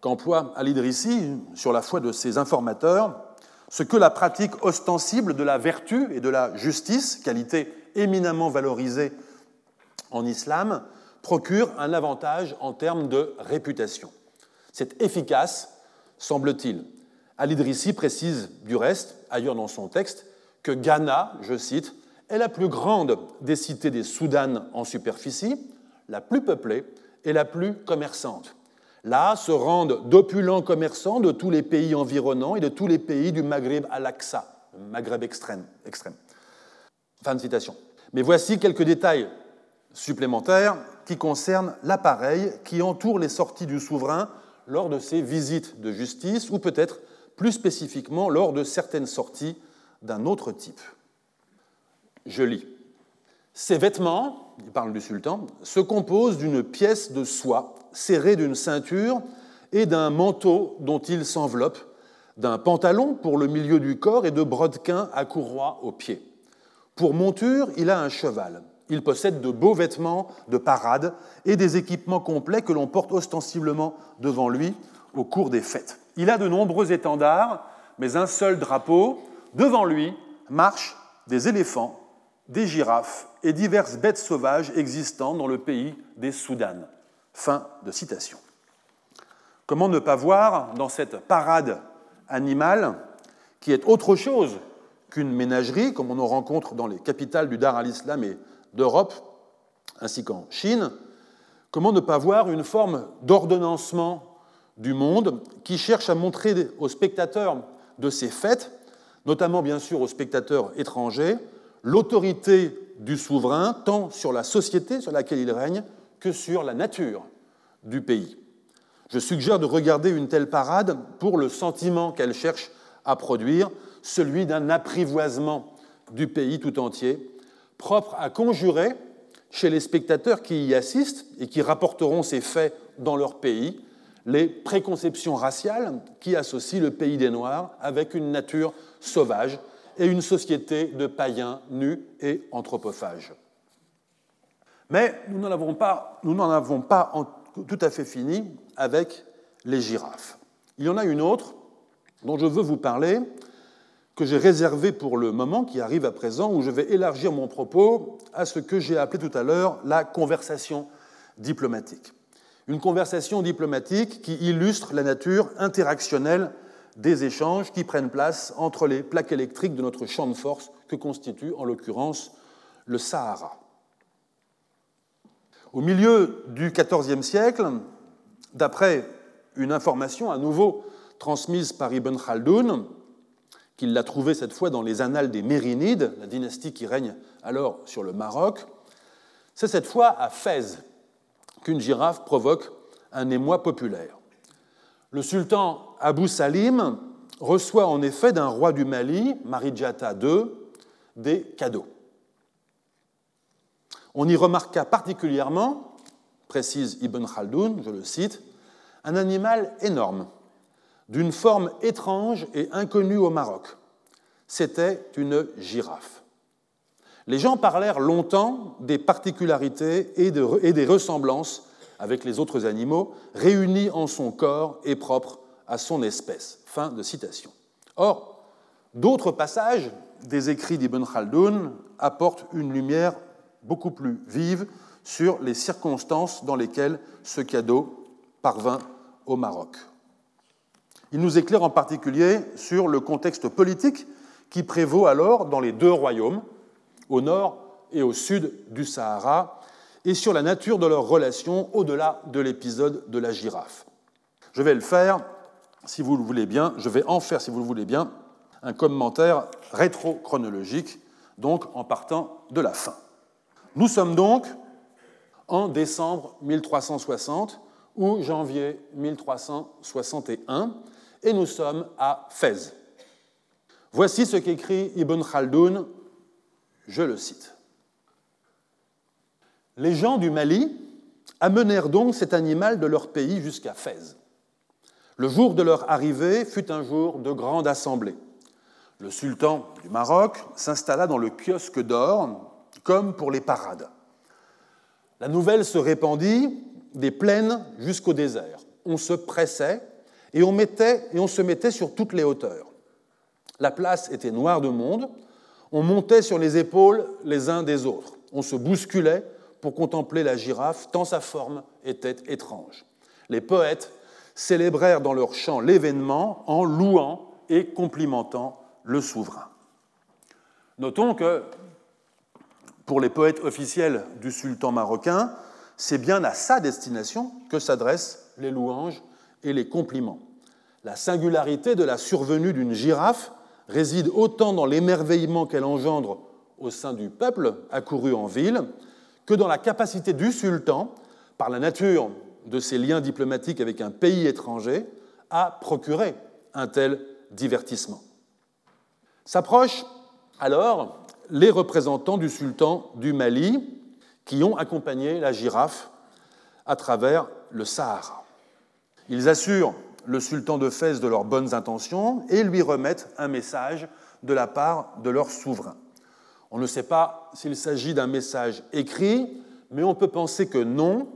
qu'emploie Al-Idrissi sur la foi de ses informateurs, ce que la pratique ostensible de la vertu et de la justice, qualité éminemment valorisée en islam, procure un avantage en termes de réputation. C'est efficace, semble-t-il. Al-Idrissi précise du reste, ailleurs dans son texte, que Ghana, je cite, est la plus grande des cités des Soudanes en superficie, la plus peuplée et la plus commerçante. Là se rendent d'opulents commerçants de tous les pays environnants et de tous les pays du Maghreb à l'Aqsa, Maghreb extrême, extrême. Fin de citation. Mais voici quelques détails supplémentaires qui concernent l'appareil qui entoure les sorties du souverain lors de ses visites de justice ou peut-être plus spécifiquement lors de certaines sorties d'un autre type. Je lis. Ces vêtements, il parle du sultan, se composent d'une pièce de soie serrée d'une ceinture et d'un manteau dont il s'enveloppe, d'un pantalon pour le milieu du corps et de brodequins à courroie aux pieds. Pour monture, il a un cheval. Il possède de beaux vêtements de parade et des équipements complets que l'on porte ostensiblement devant lui au cours des fêtes. Il a de nombreux étendards, mais un seul drapeau. Devant lui marchent des éléphants, des girafes et diverses bêtes sauvages existant dans le pays des Soudanes. Fin de citation. Comment ne pas voir dans cette parade animale, qui est autre chose qu'une ménagerie, comme on en rencontre dans les capitales du Dar al-Islam et d'Europe, ainsi qu'en Chine, comment ne pas voir une forme d'ordonnancement du monde qui cherche à montrer aux spectateurs de ces fêtes, notamment bien sûr aux spectateurs étrangers, l'autorité du souverain tant sur la société sur laquelle il règne que sur la nature du pays. Je suggère de regarder une telle parade pour le sentiment qu'elle cherche à produire, celui d'un apprivoisement du pays tout entier, propre à conjurer chez les spectateurs qui y assistent et qui rapporteront ces faits dans leur pays les préconceptions raciales qui associent le pays des Noirs avec une nature sauvage et une société de païens nus et anthropophages. Mais nous n'en avons pas, tout à fait fini avec les girafes. Il y en a une autre dont je veux vous parler, que j'ai réservée pour le moment qui arrive à présent, où je vais élargir mon propos à ce que j'ai appelé tout à l'heure la conversation diplomatique. Une conversation diplomatique qui illustre la nature interactionnelle des échanges qui prennent place entre les plaques électriques de notre champ de force que constitue en l'occurrence le Sahara. Au milieu du XIVe siècle, d'après une information à nouveau transmise par Ibn Khaldoun, qu'il l'a trouvée cette fois dans les annales des Mérinides, la dynastie qui règne alors sur le Maroc, c'est cette fois à Fès qu'une girafe provoque un émoi populaire. Le sultan Abu Salim reçoit en effet d'un roi du Mali, Marijata II, des cadeaux. On y remarqua particulièrement, précise Ibn Khaldoun, je le cite, un animal énorme, d'une forme étrange et inconnue au Maroc. C'était une girafe. Les gens parlèrent longtemps des particularités et, des ressemblances avec les autres animaux, réunis en son corps et propres à son espèce. Fin de citation. Or, d'autres passages des écrits d'Ibn Khaldoun apportent une lumière beaucoup plus vive sur les circonstances dans lesquelles ce cadeau parvint au Maroc. Il nous éclaire en particulier sur le contexte politique qui prévaut alors dans les deux royaumes, au nord et au sud du Sahara, et sur la nature de leurs relations au-delà de l'épisode de la girafe. Je vais le faire, si vous le voulez bien, je vais en faire, si vous le voulez bien, un commentaire rétro-chronologique, donc en partant de la fin. Nous sommes donc en décembre 1360 ou janvier 1361, et nous sommes à Fès. Voici ce qu'écrit Ibn Khaldoun je le cite. Les gens du Mali amenèrent donc cet animal de leur pays jusqu'à Fès. Le jour de leur arrivée fut un jour de grande assemblée. Le sultan du Maroc s'installa dans le kiosque d'or, comme pour les parades. La nouvelle se répandit des plaines jusqu'au désert. On se pressait et on, mettait, et on se mettait sur toutes les hauteurs. La place était noire de monde, on montait sur les épaules les uns des autres, on se bousculait pour contempler la girafe, tant sa forme était étrange. Les poètes célébrèrent dans leur chant l'événement en louant et complimentant le souverain. Notons que pour les poètes officiels du sultan marocain, c'est bien à sa destination que s'adressent les louanges et les compliments. La singularité de la survenue d'une girafe réside autant dans l'émerveillement qu'elle engendre au sein du peuple accouru en ville que dans la capacité du sultan, par la nature de ses liens diplomatiques avec un pays étranger, à procurer un tel divertissement. S'approchent alors les représentants du sultan du Mali qui ont accompagné la girafe à travers le Sahara. Ils assurent le sultan de Fès de leurs bonnes intentions et lui remettent un message de la part de leur souverain. On ne sait pas s'il s'agit d'un message écrit, mais on peut penser que non,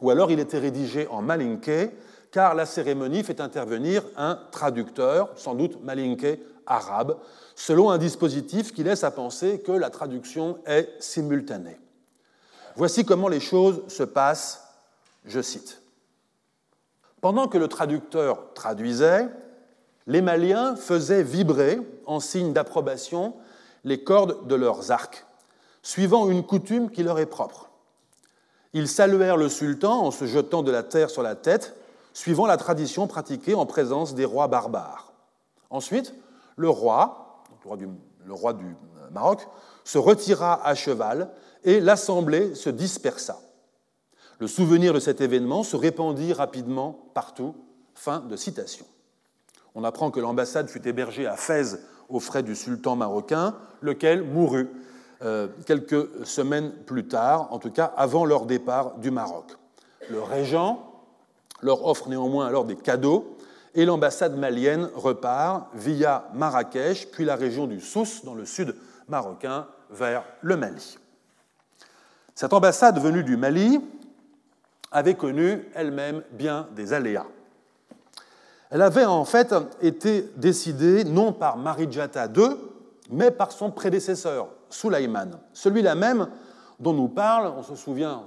ou alors il était rédigé en malinké, car la cérémonie fait intervenir un traducteur, sans doute malinké arabe, selon un dispositif qui laisse à penser que la traduction est simultanée. Voici comment les choses se passent, je cite. Pendant que le traducteur traduisait, les Maliens faisaient vibrer, en signe d'approbation, les cordes de leurs arcs, suivant une coutume qui leur est propre. Ils saluèrent le sultan en se jetant de la terre sur la tête, suivant la tradition pratiquée en présence des rois barbares. Ensuite, le roi, le roi du, Maroc, se retira à cheval et l'assemblée se dispersa. Le souvenir de cet événement se répandit rapidement partout. Fin de citation. On apprend que l'ambassade fut hébergée à Fès aux frais du sultan marocain, lequel mourut euh, quelques semaines plus tard, en tout cas avant leur départ du Maroc. Le régent leur offre néanmoins alors des cadeaux et l'ambassade malienne repart via Marrakech, puis la région du Sousse, dans le sud marocain, vers le Mali. Cette ambassade venue du Mali avait connu elle-même bien des aléas. Elle avait en fait été décidée non par Marijata II, mais par son prédécesseur, Sulaiman, celui-là même dont nous parle, on se souvient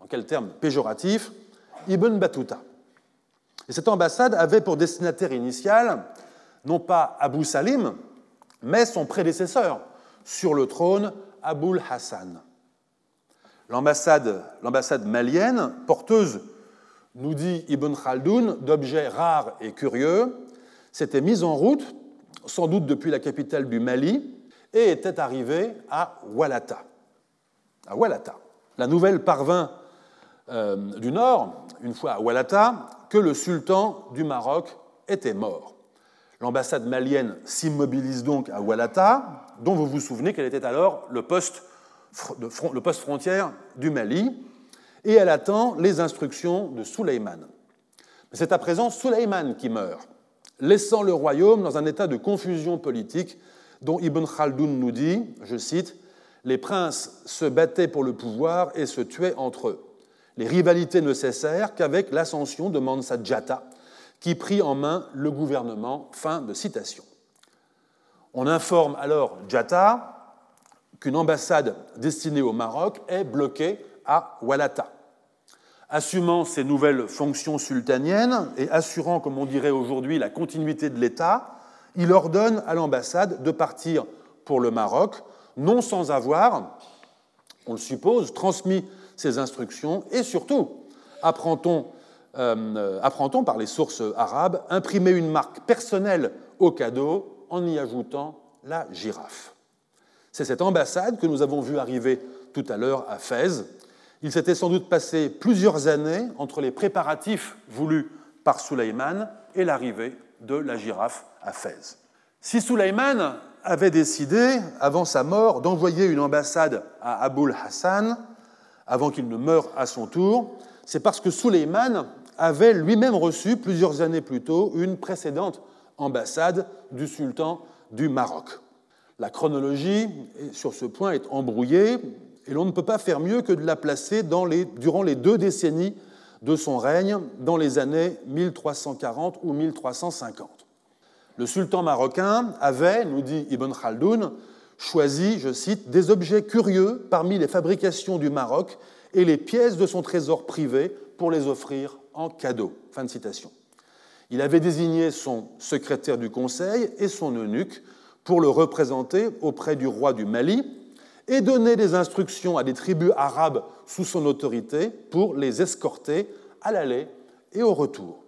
en quel terme péjoratif, Ibn Battuta. Et cette ambassade avait pour destinataire initial non pas Abu Salim, mais son prédécesseur sur le trône, Aboul Hassan. L'ambassade malienne, porteuse, nous dit Ibn Khaldoun, d'objets rares et curieux, s'était mise en route, sans doute depuis la capitale du Mali, et était arrivée à Walata. À Walata. La nouvelle parvint euh, du Nord, une fois à Walata, que le sultan du Maroc était mort. L'ambassade malienne s'immobilise donc à Walata, dont vous vous souvenez qu'elle était alors le poste frontière du Mali, et elle attend les instructions de Suleiman. Mais c'est à présent Suleiman qui meurt, laissant le royaume dans un état de confusion politique dont Ibn Khaldoun nous dit, je cite, Les princes se battaient pour le pouvoir et se tuaient entre eux. Les rivalités ne cessèrent qu'avec l'ascension de Mansa Djata, qui prit en main le gouvernement. Fin de citation. On informe alors Djata qu'une ambassade destinée au Maroc est bloquée à Walata. Assumant ses nouvelles fonctions sultaniennes et assurant, comme on dirait aujourd'hui, la continuité de l'État, il ordonne à l'ambassade de partir pour le Maroc, non sans avoir, on le suppose, transmis ses instructions et surtout, apprend-on euh, par les sources arabes, imprimer une marque personnelle au cadeau en y ajoutant la girafe. C'est cette ambassade que nous avons vu arriver tout à l'heure à Fès. Il s'était sans doute passé plusieurs années entre les préparatifs voulus par Suleiman et l'arrivée de la girafe à Fès. Si Suleiman avait décidé, avant sa mort, d'envoyer une ambassade à Aboul Hassan, avant qu'il ne meure à son tour, c'est parce que Suleiman avait lui-même reçu plusieurs années plus tôt une précédente ambassade du sultan du Maroc. La chronologie sur ce point est embrouillée et l'on ne peut pas faire mieux que de la placer durant les deux décennies de son règne, dans les années 1340 ou 1350. Le sultan marocain avait, nous dit Ibn Khaldoun, choisi, je cite, des objets curieux parmi les fabrications du Maroc et les pièces de son trésor privé pour les offrir en cadeau. Fin de citation. Il avait désigné son secrétaire du conseil et son eunuque pour le représenter auprès du roi du Mali et donner des instructions à des tribus arabes sous son autorité pour les escorter à l'aller et au retour.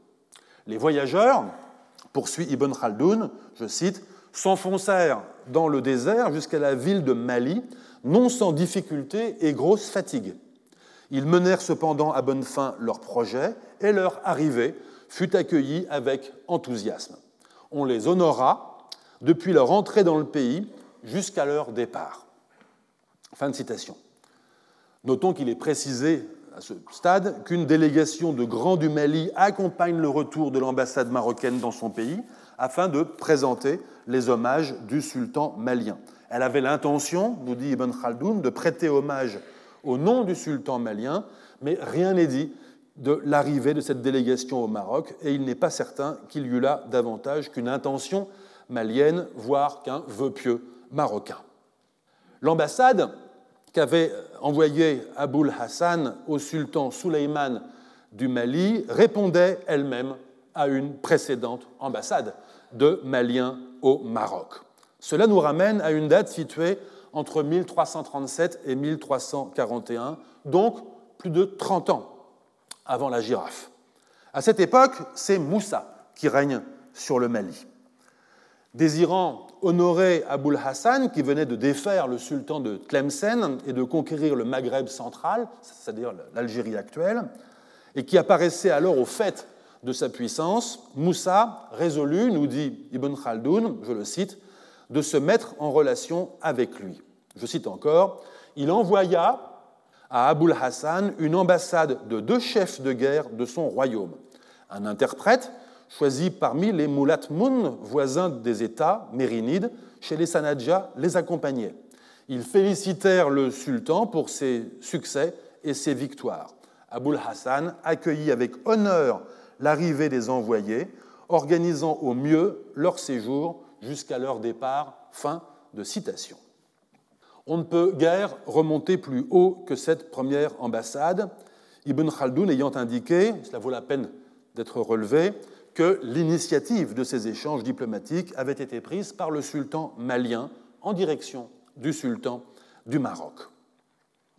Les voyageurs, poursuit Ibn Khaldoun, je cite, s'enfoncèrent dans le désert jusqu'à la ville de Mali, non sans difficulté et grosse fatigue. Ils menèrent cependant à bonne fin leur projet et leur arrivée fut accueillie avec enthousiasme. On les honora depuis leur entrée dans le pays jusqu'à leur départ. Fin de citation. Notons qu'il est précisé à ce stade qu'une délégation de grands du Mali accompagne le retour de l'ambassade marocaine dans son pays afin de présenter les hommages du sultan malien. Elle avait l'intention, nous dit Ibn Khaldoun, de prêter hommage au nom du sultan malien, mais rien n'est dit de l'arrivée de cette délégation au Maroc, et il n'est pas certain qu'il y eût là davantage qu'une intention malienne, voire qu'un vœu pieux marocain. L'ambassade qu'avait envoyée Aboul Hassan au sultan Souleyman du Mali répondait elle-même à une précédente ambassade de Maliens au Maroc. Cela nous ramène à une date située entre 1337 et 1341, donc plus de 30 ans avant la girafe. À cette époque, c'est Moussa qui règne sur le Mali. Désirant honorer Aboul Hassan, qui venait de défaire le sultan de Tlemcen et de conquérir le Maghreb central, c'est-à-dire l'Algérie actuelle, et qui apparaissait alors au fait de sa puissance, Moussa résolut, nous dit Ibn Khaldoun, je le cite, de se mettre en relation avec lui. Je cite encore, il envoya à Aboul Hassan une ambassade de deux chefs de guerre de son royaume, un interprète choisi parmi les Moulatmoun, voisins des États mérinides, chez les Sanadja, les accompagnait. Ils félicitèrent le sultan pour ses succès et ses victoires. Aboul Hassan accueillit avec honneur l'arrivée des envoyés, organisant au mieux leur séjour jusqu'à leur départ. Fin de citation. On ne peut guère remonter plus haut que cette première ambassade, Ibn Khaldoun ayant indiqué, cela vaut la peine d'être relevé, que l'initiative de ces échanges diplomatiques avait été prise par le sultan malien en direction du sultan du Maroc.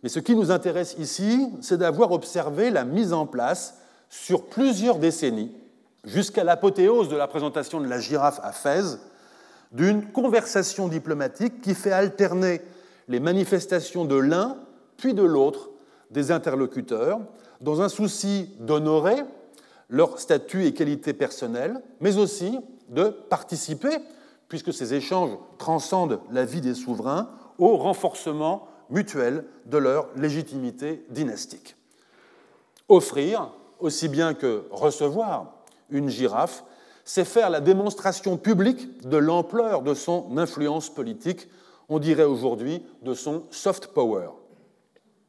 Mais ce qui nous intéresse ici, c'est d'avoir observé la mise en place sur plusieurs décennies, jusqu'à l'apothéose de la présentation de la girafe à Fès, d'une conversation diplomatique qui fait alterner les manifestations de l'un puis de l'autre des interlocuteurs, dans un souci d'honorer leur statut et qualité personnelle, mais aussi de participer, puisque ces échanges transcendent la vie des souverains, au renforcement mutuel de leur légitimité dynastique. Offrir, aussi bien que recevoir une girafe, c'est faire la démonstration publique de l'ampleur de son influence politique on dirait aujourd'hui, de son soft power.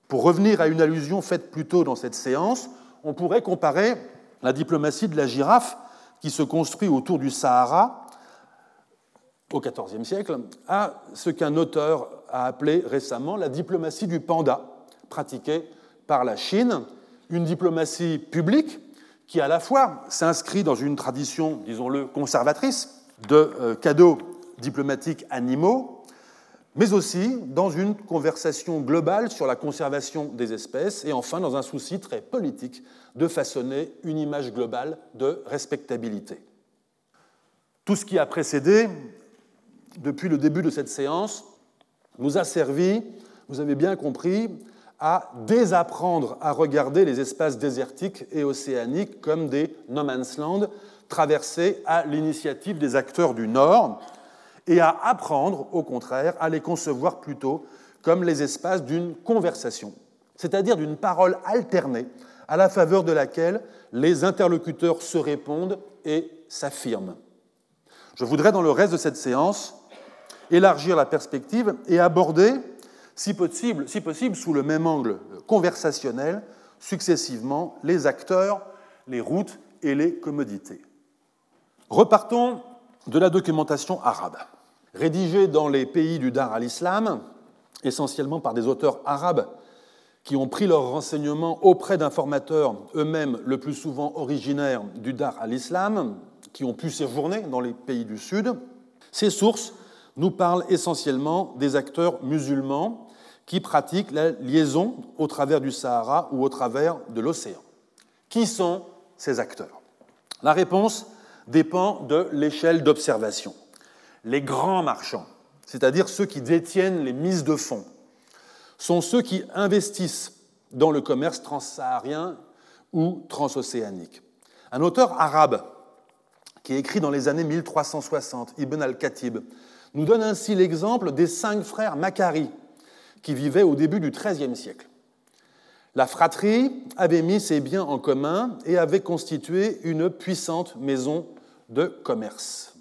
Pour revenir à une allusion faite plus tôt dans cette séance, on pourrait comparer la diplomatie de la girafe qui se construit autour du Sahara au XIVe siècle à ce qu'un auteur a appelé récemment la diplomatie du panda, pratiquée par la Chine, une diplomatie publique qui à la fois s'inscrit dans une tradition, disons-le, conservatrice de euh, cadeaux diplomatiques animaux, mais aussi dans une conversation globale sur la conservation des espèces et enfin dans un souci très politique de façonner une image globale de respectabilité. Tout ce qui a précédé, depuis le début de cette séance, nous a servi, vous avez bien compris, à désapprendre à regarder les espaces désertiques et océaniques comme des no man's land traversés à l'initiative des acteurs du Nord, et à apprendre, au contraire, à les concevoir plutôt comme les espaces d'une conversation c'est-à-dire d'une parole alternée à la faveur de laquelle les interlocuteurs se répondent et s'affirment. Je voudrais, dans le reste de cette séance, élargir la perspective et aborder, si possible, si possible sous le même angle conversationnel, successivement les acteurs, les routes et les commodités. Repartons de la documentation arabe. Rédigée dans les pays du Dar al-Islam, essentiellement par des auteurs arabes qui ont pris leurs renseignements auprès d'informateurs eux-mêmes le plus souvent originaires du Dar al-Islam, qui ont pu séjourner dans les pays du Sud, ces sources nous parlent essentiellement des acteurs musulmans qui pratiquent la liaison au travers du Sahara ou au travers de l'océan. Qui sont ces acteurs? La réponse dépend de l'échelle d'observation. Les grands marchands, c'est-à-dire ceux qui détiennent les mises de fonds, sont ceux qui investissent dans le commerce transsaharien ou transocéanique. Un auteur arabe qui écrit dans les années 1360, Ibn al-Khatib, nous donne ainsi l'exemple des cinq frères Macari qui vivaient au début du XIIIe siècle. La fratrie avait mis ses biens en commun et avait constitué une puissante maison de commerce.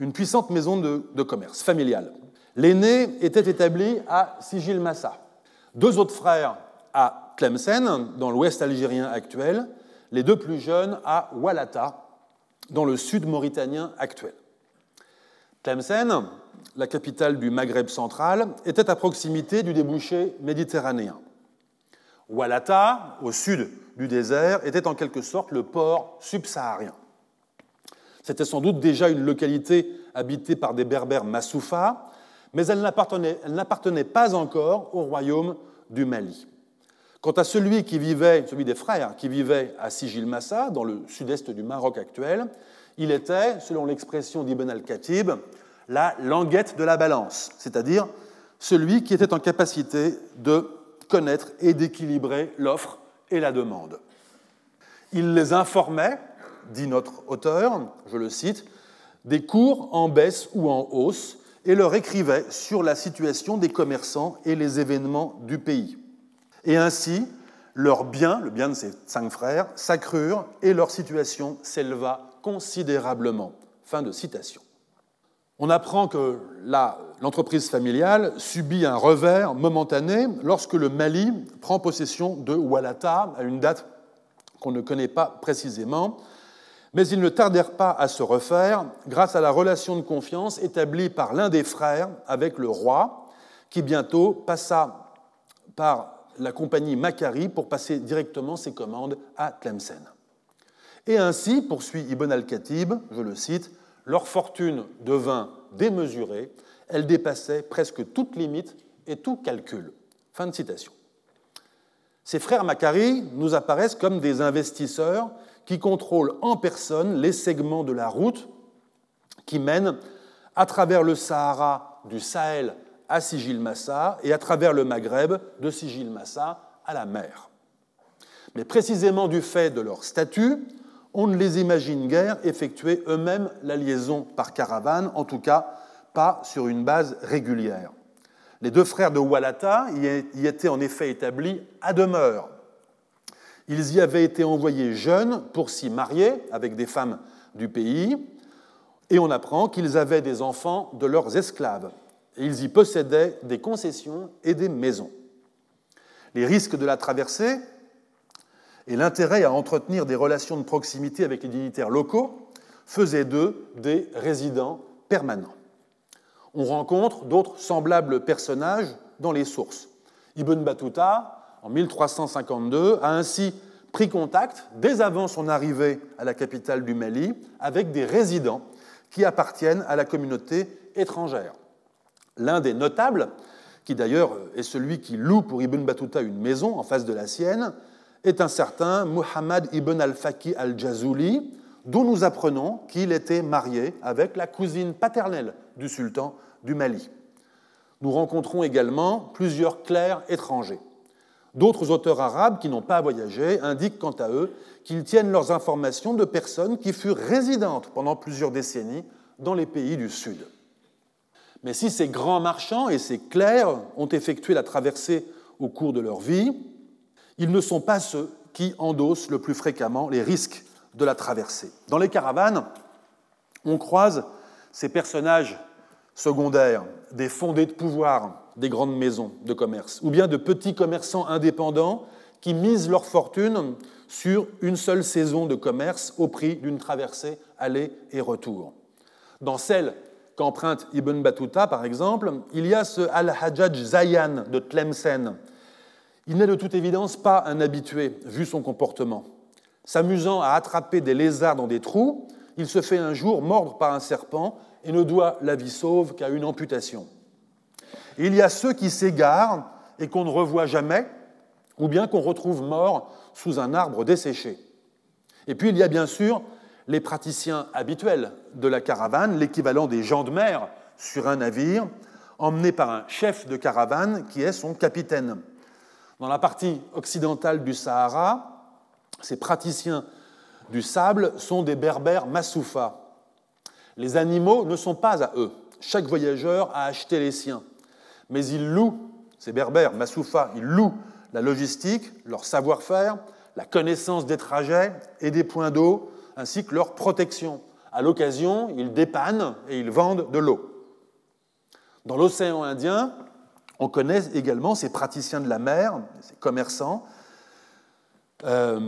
Une puissante maison de, commerce familiale. L'aîné était établi à Sigil-Massa. Deux autres frères à Tlemcen, dans l'ouest algérien actuel, les deux plus jeunes à Walata, dans le sud mauritanien actuel. Tlemcen, la capitale du Maghreb central, était à proximité du débouché méditerranéen. Walata, au sud du désert, était en quelque sorte le port subsaharien. C'était sans doute déjà une localité habitée par des berbères Massoufa, mais elle n'appartenait pas encore au royaume du Mali. Quant à celui qui vivait, celui des frères qui vivait à Sigil-Massa, dans le sud-est du Maroc actuel, il était, selon l'expression d'Ibn al-Khatib, la languette de la balance, c'est-à-dire celui qui était en capacité de connaître et d'équilibrer l'offre et la demande. Il les informait, dit notre auteur, je le cite, des cours en baisse ou en hausse, et leur écrivait sur la situation des commerçants et les événements du pays. Et ainsi, leurs biens, le bien de ces cinq frères, s'accrurent et leur situation s'éleva considérablement. Fin de citation. On apprend que l'entreprise familiale subit un revers momentané lorsque le Mali prend possession de Walata à une date qu'on ne connaît pas précisément, mais ils ne tardèrent pas à se refaire grâce à la relation de confiance établie par l'un des frères avec le roi, qui bientôt passa par la compagnie Macari pour passer directement ses commandes à Tlemcen. Et ainsi, poursuit Ibn al-Khatib, je le cite, leur fortune devint démesurée, elle dépassait presque toute limite et tout calcul. Fin de citation. Ces frères Macari nous apparaissent comme des investisseurs qui contrôle en personne les segments de la route qui mènent à travers le Sahara du Sahel à Sigil-Massa et à travers le Maghreb de Sigil-Massa à la mer. Mais précisément du fait de leur statut, on ne les imagine guère effectuer eux-mêmes la liaison par caravane, en tout cas pas sur une base régulière. Les deux frères de Walata y étaient en effet établis à demeure, ils y avaient été envoyés jeunes pour s'y marier avec des femmes du pays, et on apprend qu'ils avaient des enfants de leurs esclaves, ils y possédaient des concessions et des maisons. Les risques de la traversée et l'intérêt à entretenir des relations de proximité avec les dignitaires locaux faisaient d'eux des résidents permanents. On rencontre d'autres semblables personnages dans les sources. Ibn Battuta, en 1352, a ainsi pris contact, dès avant son arrivée à la capitale du Mali, avec des résidents qui appartiennent à la communauté étrangère. L'un des notables, qui d'ailleurs est celui qui loue pour Ibn Battuta une maison en face de la sienne, est un certain Muhammad ibn al-Faqih al-Jazuli, dont nous apprenons qu'il était marié avec la cousine paternelle du sultan du Mali. Nous rencontrons également plusieurs clercs étrangers. D'autres auteurs arabes qui n'ont pas voyagé indiquent quant à eux qu'ils tiennent leurs informations de personnes qui furent résidentes pendant plusieurs décennies dans les pays du Sud. Mais si ces grands marchands et ces clercs ont effectué la traversée au cours de leur vie, ils ne sont pas ceux qui endossent le plus fréquemment les risques de la traversée. Dans les caravanes, on croise ces personnages secondaires, des fondés de pouvoir des grandes maisons de commerce, ou bien de petits commerçants indépendants qui misent leur fortune sur une seule saison de commerce au prix d'une traversée aller et retour. Dans celle qu'emprunte Ibn Battuta, par exemple, il y a ce Al-Hajjaj Zayan de Tlemcen. Il n'est de toute évidence pas un habitué, vu son comportement. S'amusant à attraper des lézards dans des trous, il se fait un jour mordre par un serpent et ne doit la vie sauve qu'à une amputation. Il y a ceux qui s'égarent et qu'on ne revoit jamais, ou bien qu'on retrouve morts sous un arbre desséché. Et puis il y a bien sûr les praticiens habituels de la caravane, l'équivalent des gens de mer sur un navire, emmenés par un chef de caravane qui est son capitaine. Dans la partie occidentale du Sahara, ces praticiens du sable sont des berbères Massoufa. Les animaux ne sont pas à eux. Chaque voyageur a acheté les siens. Mais ils louent, ces berbères Massoufa, ils louent la logistique, leur savoir-faire, la connaissance des trajets et des points d'eau, ainsi que leur protection. À l'occasion, ils dépannent et ils vendent de l'eau. Dans l'océan Indien, on connaît également ces praticiens de la mer, ces commerçants. Euh,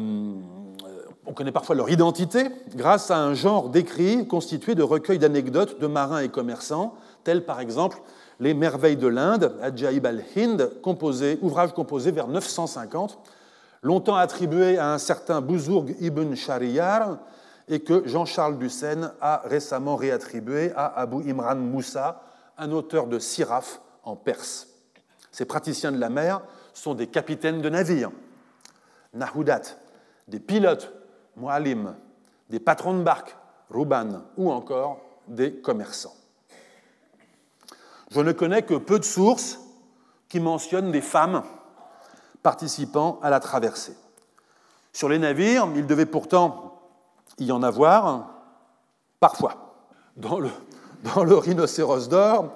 on connaît parfois leur identité grâce à un genre d'écrits constitué de recueils d'anecdotes de marins et commerçants, tels par exemple les Merveilles de l'Inde, Ajaib al-Hind, ouvrage composé vers 950, longtemps attribué à un certain Bouzourg ibn Shahriyar et que Jean-Charles Dussen a récemment réattribué à Abu Imran Moussa, un auteur de Siraf en Perse. Ces praticiens de la mer sont des capitaines de navires, Nahudat, des pilotes, Mu'alim, des patrons de barques, Ruban, ou encore des commerçants. Je ne connais que peu de sources qui mentionnent des femmes participant à la traversée. Sur les navires, il devait pourtant y en avoir parfois. Dans le, rhinocéros d'or,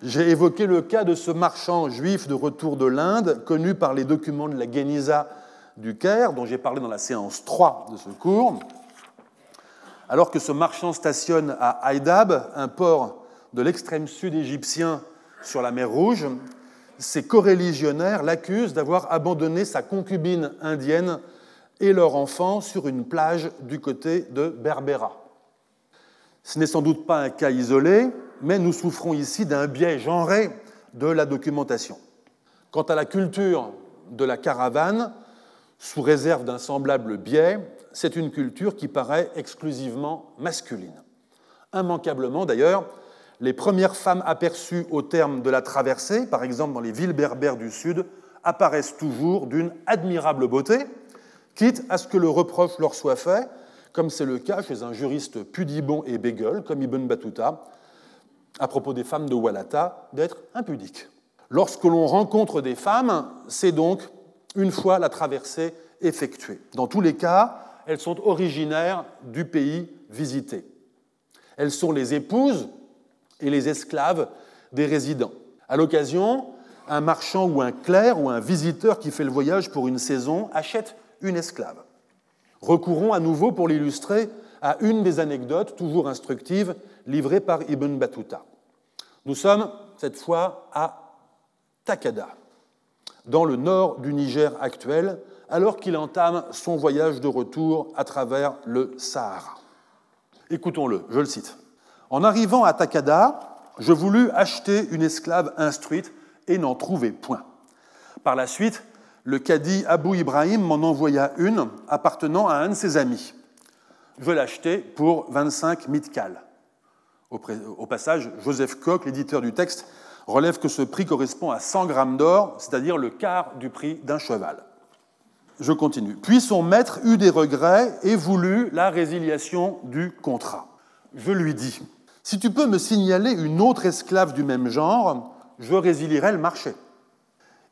j'ai évoqué le cas de ce marchand juif de retour de l'Inde, connu par les documents de la Geniza du Caire, dont j'ai parlé dans la séance 3 de ce cours. Alors que ce marchand stationne à Haïdab, un port de l'extrême sud égyptien sur la mer Rouge, ses coreligionnaires l'accusent d'avoir abandonné sa concubine indienne et leur enfant sur une plage du côté de Berbera. Ce n'est sans doute pas un cas isolé, mais nous souffrons ici d'un biais genré de la documentation. Quant à la culture de la caravane, sous réserve d'un semblable biais, c'est une culture qui paraît exclusivement masculine. Immanquablement d'ailleurs, les premières femmes aperçues au terme de la traversée, par exemple dans les villes berbères du Sud, apparaissent toujours d'une admirable beauté, quitte à ce que le reproche leur soit fait, comme c'est le cas chez un juriste pudibond et bégueule, comme Ibn Battuta, à propos des femmes de Walata, d'être impudiques. Lorsque l'on rencontre des femmes, c'est donc une fois la traversée effectuée. Dans tous les cas, elles sont originaires du pays visité. Elles sont les épouses et les esclaves des résidents. À l'occasion, un marchand ou un clerc ou un visiteur qui fait le voyage pour une saison achète une esclave. Recourons à nouveau pour l'illustrer à une des anecdotes toujours instructives livrées par Ibn Battuta. Nous sommes cette fois à Takada, dans le nord du Niger actuel, alors qu'il entame son voyage de retour à travers le Sahara. Écoutons-le, je le cite. En arrivant à Takada, je voulus acheter une esclave instruite et n'en trouvai point. Par la suite, le cadi Abu Ibrahim m'en envoya une appartenant à un de ses amis. Je l'achetai pour 25 mitkal. Au passage, Joseph Koch, l'éditeur du texte, relève que ce prix correspond à 100 grammes d'or, c'est-à-dire le quart du prix d'un cheval. Je continue. Puis son maître eut des regrets et voulut la résiliation du contrat. Je lui dis, si tu peux me signaler une autre esclave du même genre, je résilierai le marché.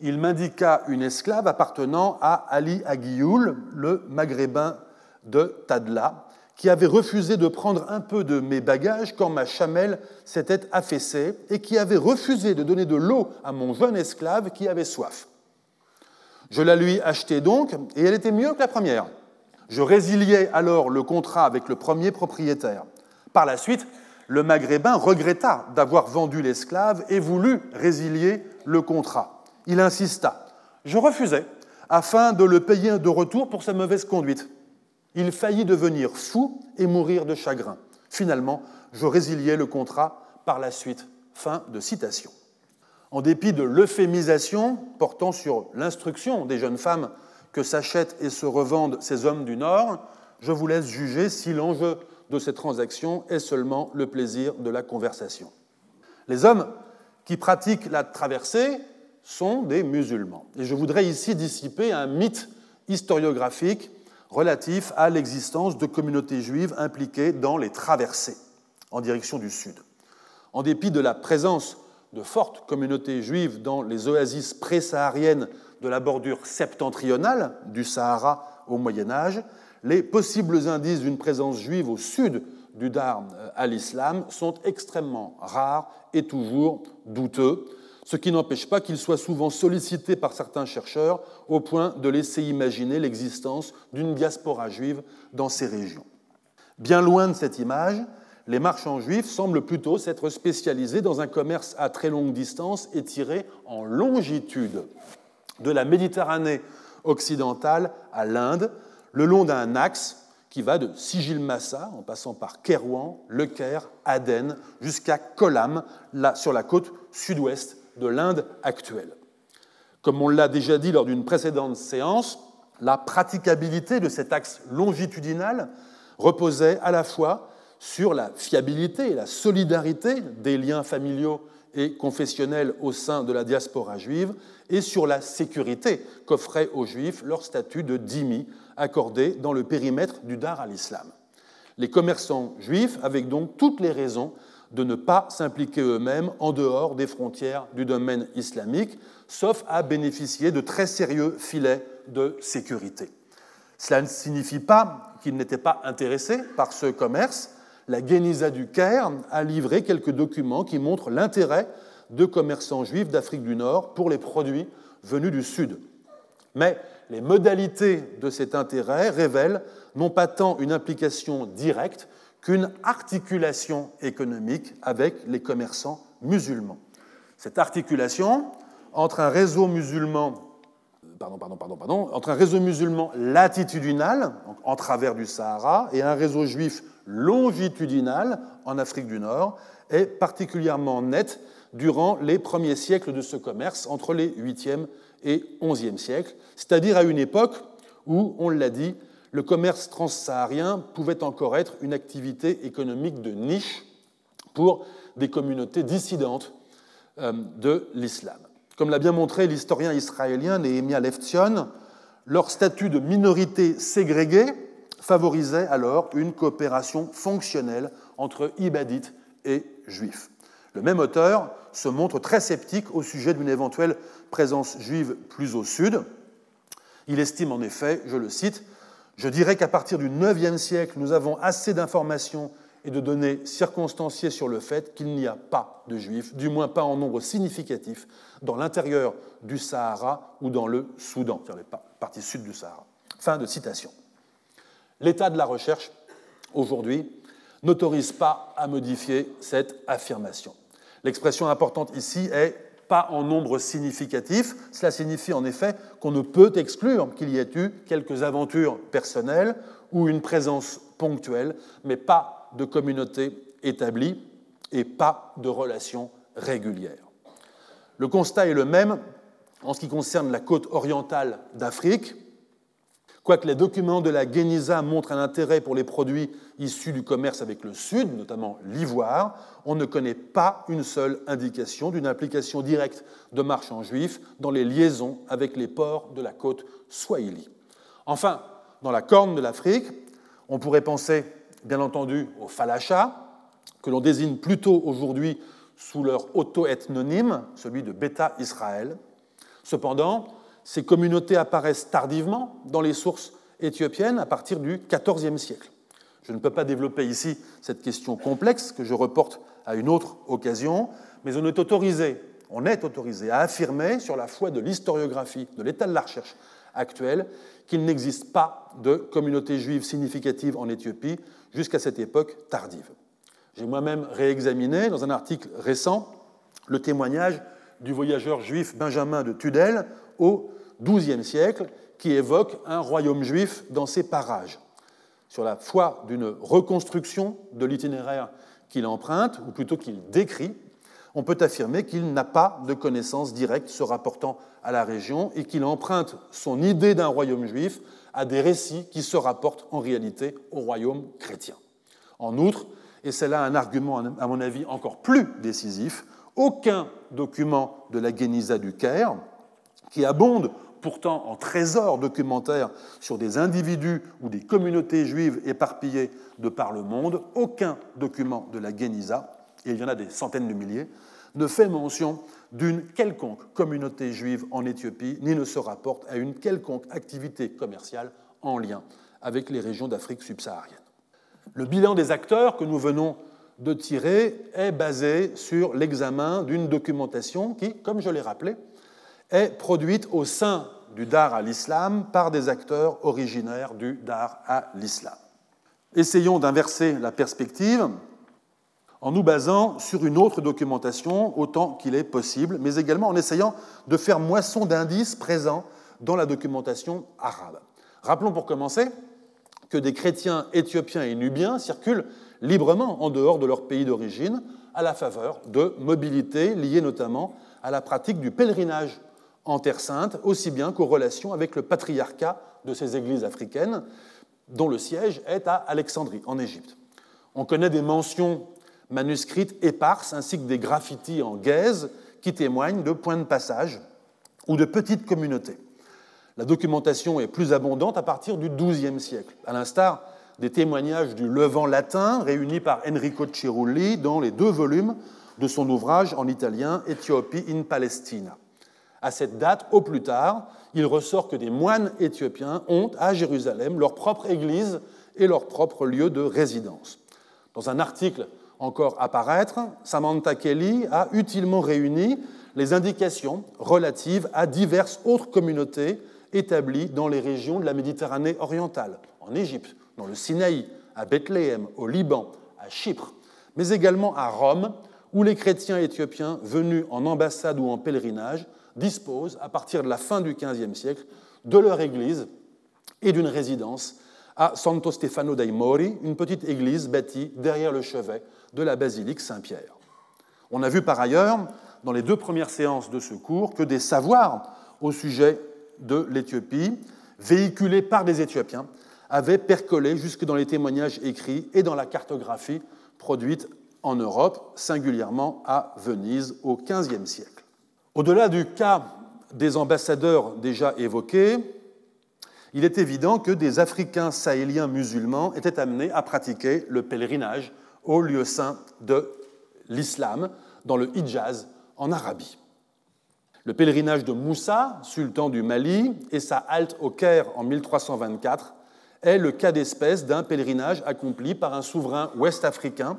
Il m'indiqua une esclave appartenant à Ali Aguioul, le maghrébin de Tadla, qui avait refusé de prendre un peu de mes bagages quand ma chamelle s'était affaissée et qui avait refusé de donner de l'eau à mon jeune esclave qui avait soif. Je la lui achetai donc, et elle était mieux que la première. Je résiliai alors le contrat avec le premier propriétaire. Par la suite, le maghrébin regretta d'avoir vendu l'esclave et voulut résilier le contrat. Il insista. Je refusai, afin de le payer de retour pour sa mauvaise conduite. Il faillit devenir fou et mourir de chagrin. Finalement, je résiliai le contrat par la suite. Fin de citation. En dépit de l'euphémisation portant sur l'instruction des jeunes femmes que s'achètent et se revendent ces hommes du Nord, je vous laisse juger si l'enjeu de cette transaction est seulement le plaisir de la conversation. Les hommes qui pratiquent la traversée sont des musulmans. Et je voudrais ici dissiper un mythe historiographique relatif à l'existence de communautés juives impliquées dans les traversées en direction du sud. En dépit de la présence de fortes communautés juives dans les oasis pré-sahariennes de la bordure septentrionale du Sahara au Moyen Âge, les possibles indices d'une présence juive au sud du Dar à l'islam sont extrêmement rares et toujours douteux, ce qui n'empêche pas qu'il soit souvent sollicité par certains chercheurs au point de laisser imaginer l'existence d'une diaspora juive dans ces régions. Bien loin de cette image, les marchands juifs semblent plutôt s'être spécialisés dans un commerce à très longue distance étiré en longitude, de la Méditerranée occidentale à l'Inde, le long d'un axe qui va de Sigil-Massa, en passant par Kérouan, Le Caire, Aden, jusqu'à Kolam, sur la côte sud-ouest de l'Inde actuelle. Comme on l'a déjà dit lors d'une précédente séance, la praticabilité de cet axe longitudinal reposait à la fois sur la fiabilité et la solidarité des liens familiaux et confessionnels au sein de la diaspora juive et sur la sécurité qu'offrait aux juifs leur statut de dhimmi accordé dans le périmètre du Dar à l'islam. Les commerçants juifs avaient donc toutes les raisons de ne pas s'impliquer eux-mêmes en dehors des frontières du domaine islamique, sauf à bénéficier de très sérieux filets de sécurité. Cela ne signifie pas qu'ils n'étaient pas intéressés par ce commerce. La Geniza du Caire a livré quelques documents qui montrent l'intérêt de commerçants juifs d'Afrique du Nord pour les produits venus du Sud. Mais les modalités de cet intérêt révèlent non pas tant une implication directe qu'une articulation économique avec les commerçants musulmans. Cette articulation entre un réseau musulman, latitudinal, en travers du Sahara, et un réseau juif longitudinal en Afrique du Nord, est particulièrement nette durant les premiers siècles de ce commerce, entre les 8e et 11e siècles, c'est-à-dire à une époque où, on l'a dit, le commerce transsaharien pouvait encore être une activité économique de niche pour des communautés dissidentes euh, de l'islam. Comme l'a bien montré l'historien israélien Nehemia Leftion, leur statut de minorité ségrégée favorisait alors une coopération fonctionnelle entre ibadites et juifs. Le même auteur se montre très sceptique au sujet d'une éventuelle présence juive plus au sud. Il estime en effet, je le cite, je dirais qu'à partir du IXe siècle, nous avons assez d'informations et de données circonstanciées sur le fait qu'il n'y a pas de juifs, du moins pas en nombre significatif, dans l'intérieur du Sahara ou dans le Soudan, c'est-à-dire les parties sud du Sahara. Fin de citation. L'état de la recherche, aujourd'hui, n'autorise pas à modifier cette affirmation. L'expression importante ici est pas en nombre significatif. Cela signifie en effet qu'on ne peut exclure qu'il y ait eu quelques aventures personnelles ou une présence ponctuelle, mais pas de communauté établie et pas de relations régulières. Le constat est le même en ce qui concerne la côte orientale d'Afrique, Quoique les documents de la Geniza montrent un intérêt pour les produits issus du commerce avec le Sud, notamment l'ivoire, on ne connaît pas une seule indication d'une implication directe de marchands juifs dans les liaisons avec les ports de la côte Swahili. Enfin, dans la corne de l'Afrique, on pourrait penser, bien entendu, aux falachas, que l'on désigne plutôt aujourd'hui sous leur auto-ethnonyme, celui de Beta Israël. Cependant, ces communautés apparaissent tardivement dans les sources éthiopiennes à partir du XIVe siècle. Je ne peux pas développer ici cette question complexe que je reporte à une autre occasion, mais on est autorisé à affirmer, sur la foi de l'historiographie, de l'état de la recherche actuelle, qu'il n'existe pas de communauté juive significative en Éthiopie jusqu'à cette époque tardive. J'ai moi-même réexaminé dans un article récent le témoignage du voyageur juif Benjamin de Tudel au XIIe siècle qui évoque un royaume juif dans ces parages. Sur la foi d'une reconstruction de l'itinéraire qu'il emprunte, ou plutôt qu'il décrit, on peut affirmer qu'il n'a pas de connaissances directes se rapportant à la région et qu'il emprunte son idée d'un royaume juif à des récits qui se rapportent en réalité au royaume chrétien. En outre, et c'est là un argument à mon avis encore plus décisif, aucun document de la Guénisa du Caire, qui abonde pourtant en trésors documentaires sur des individus ou des communautés juives éparpillées de par le monde, aucun document de la Guénisa, et il y en a des centaines de milliers, ne fait mention d'une quelconque communauté juive en Éthiopie, ni ne se rapporte à une quelconque activité commerciale en lien avec les régions d'Afrique subsaharienne. Le bilan des acteurs que nous venons de tirer est basé sur l'examen d'une documentation qui, comme je l'ai rappelé, est produite au sein du Dar à l'islam par des acteurs originaires du Dar à l'islam. Essayons d'inverser la perspective en nous basant sur une autre documentation autant qu'il est possible, mais également en essayant de faire moisson d'indices présents dans la documentation arabe. Rappelons pour commencer que des chrétiens éthiopiens et nubiens circulent librement en dehors de leur pays d'origine à la faveur de mobilités liées notamment à la pratique du pèlerinage en Terre sainte, aussi bien qu'aux relations avec le patriarcat de ces églises africaines, dont le siège est à Alexandrie, en Égypte. On connaît des mentions manuscrites éparses ainsi que des graffitis en gaze qui témoignent de points de passage ou de petites communautés. La documentation est plus abondante à partir du XIIe siècle, à l'instar des témoignages du Levant latin réunis par Enrico Cirulli dans les deux volumes de son ouvrage en italien Ethiopie in Palestina. À cette date, au plus tard, il ressort que des moines éthiopiens ont à Jérusalem leur propre église et leur propre lieu de résidence. Dans un article encore à paraître, Samantha Kelly a utilement réuni les indications relatives à diverses autres communautés établis dans les régions de la Méditerranée orientale, en Égypte, dans le Sinaï, à Bethléem, au Liban, à Chypre, mais également à Rome, où les chrétiens éthiopiens venus en ambassade ou en pèlerinage disposent, à partir de la fin du XVe siècle, de leur église et d'une résidence à Santo Stefano dei Mori, une petite église bâtie derrière le chevet de la basilique Saint-Pierre. On a vu par ailleurs, dans les deux premières séances de ce cours, que des savoirs au sujet de l'Éthiopie, véhiculés par des Éthiopiens, avaient percolé jusque dans les témoignages écrits et dans la cartographie produite en Europe, singulièrement à Venise au XVe siècle. Au-delà du cas des ambassadeurs déjà évoqués, il est évident que des Africains sahéliens musulmans étaient amenés à pratiquer le pèlerinage au lieu saint de l'islam, dans le Hijaz, en Arabie. Le pèlerinage de Moussa, sultan du Mali, et sa halte au Caire en 1324 est le cas d'espèce d'un pèlerinage accompli par un souverain ouest-africain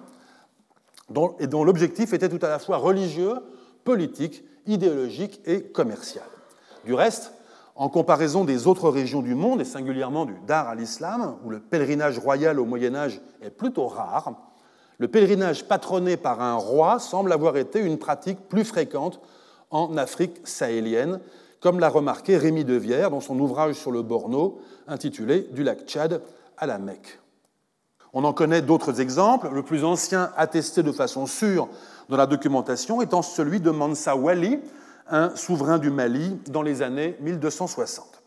et dont l'objectif était tout à la fois religieux, politique, idéologique et commercial. Du reste, en comparaison des autres régions du monde, et singulièrement du Dar à l'islam, où le pèlerinage royal au Moyen Âge est plutôt rare, le pèlerinage patronné par un roi semble avoir été une pratique plus fréquente en Afrique sahélienne, comme l'a remarqué Rémi de Vière dans son ouvrage sur le Borno intitulé Du lac Tchad à la Mecque. On en connaît d'autres exemples, le plus ancien attesté de façon sûre dans la documentation étant celui de Mansa Wali, un souverain du Mali dans les années 1260.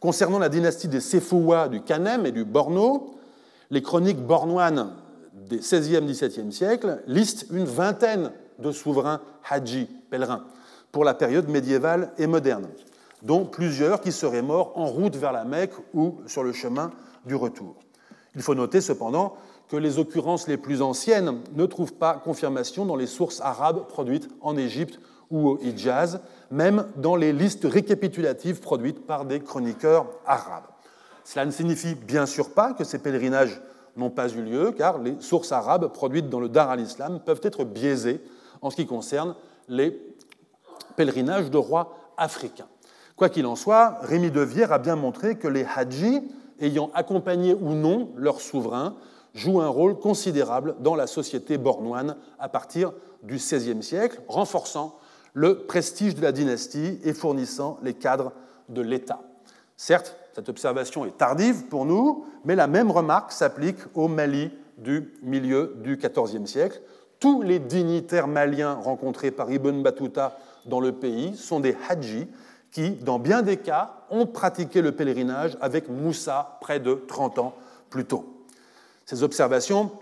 Concernant la dynastie des Sefoua du Kanem et du Borno, les chroniques bornoines des 16e 17e siècles listent une vingtaine de souverains hadji, pèlerins, pour la période médiévale et moderne, dont plusieurs qui seraient morts en route vers la Mecque ou sur le chemin du retour. Il faut noter cependant que les occurrences les plus anciennes ne trouvent pas confirmation dans les sources arabes produites en Égypte ou au Hijaz, même dans les listes récapitulatives produites par des chroniqueurs arabes. Cela ne signifie bien sûr pas que ces pèlerinages n'ont pas eu lieu, car les sources arabes produites dans le Dar al-Islam peuvent être biaisées en ce qui concerne les pèlerinages de rois africains. Quoi qu'il en soit, Rémi de Vière a bien montré que les hadjis, ayant accompagné ou non leur souverain, jouent un rôle considérable dans la société bornoine à partir du XVIe siècle, renforçant le prestige de la dynastie et fournissant les cadres de l'État. Certes, cette observation est tardive pour nous, mais la même remarque s'applique au Mali du milieu du XIVe siècle. Tous les dignitaires maliens rencontrés par Ibn Battuta dans le pays sont des hadjis qui, dans bien des cas, ont pratiqué le pèlerinage avec Moussa près de 30 ans plus tôt. Ces observations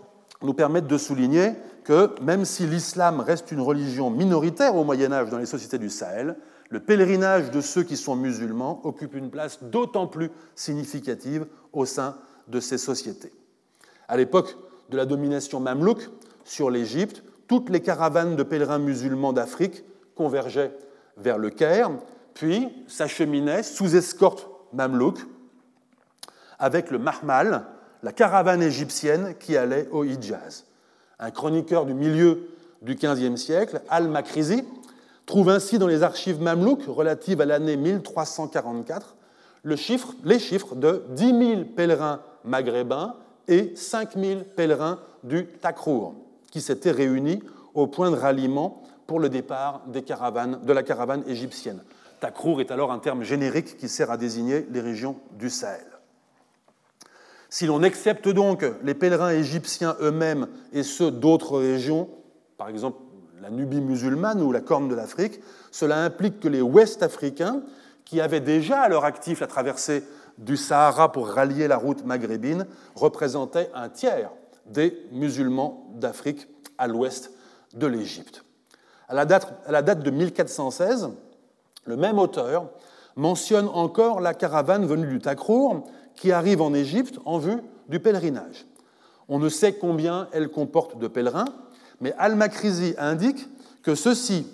nous permettent de souligner que même si l'islam reste une religion minoritaire au Moyen Âge dans les sociétés du Sahel, le pèlerinage de ceux qui sont musulmans occupe une place d'autant plus significative au sein de ces sociétés. À l'époque de la domination mamelouk sur l'Égypte, toutes les caravanes de pèlerins musulmans d'Afrique convergeaient vers le Caire, puis s'acheminaient sous escorte mamelouk avec le Mahmal, la caravane égyptienne qui allait au Hijaz. Un chroniqueur du milieu du XVe siècle, Al-Makrizi, trouve ainsi dans les archives mamelouks relatives à l'année 1344 les chiffres de 10 000 pèlerins maghrébins et 5 000 pèlerins du Takrour, qui s'étaient réunis au point de ralliement pour le départ des caravanes, de la caravane égyptienne. Takrour est alors un terme générique qui sert à désigner les régions du Sahel. Si l'on accepte donc les pèlerins égyptiens eux-mêmes et ceux d'autres régions, par exemple la Nubie musulmane ou la Corne de l'Afrique, cela implique que les Ouest-Africains, qui avaient déjà à leur actif la traversée du Sahara pour rallier la route maghrébine, représentaient un tiers des musulmans d'Afrique à l'ouest de l'Égypte. À la date de 1416, le même auteur mentionne encore la caravane venue du Takrour qui arrive en Égypte en vue du pèlerinage. On ne sait combien elle comporte de pèlerins, mais Al-Makrizi indique que ceux-ci,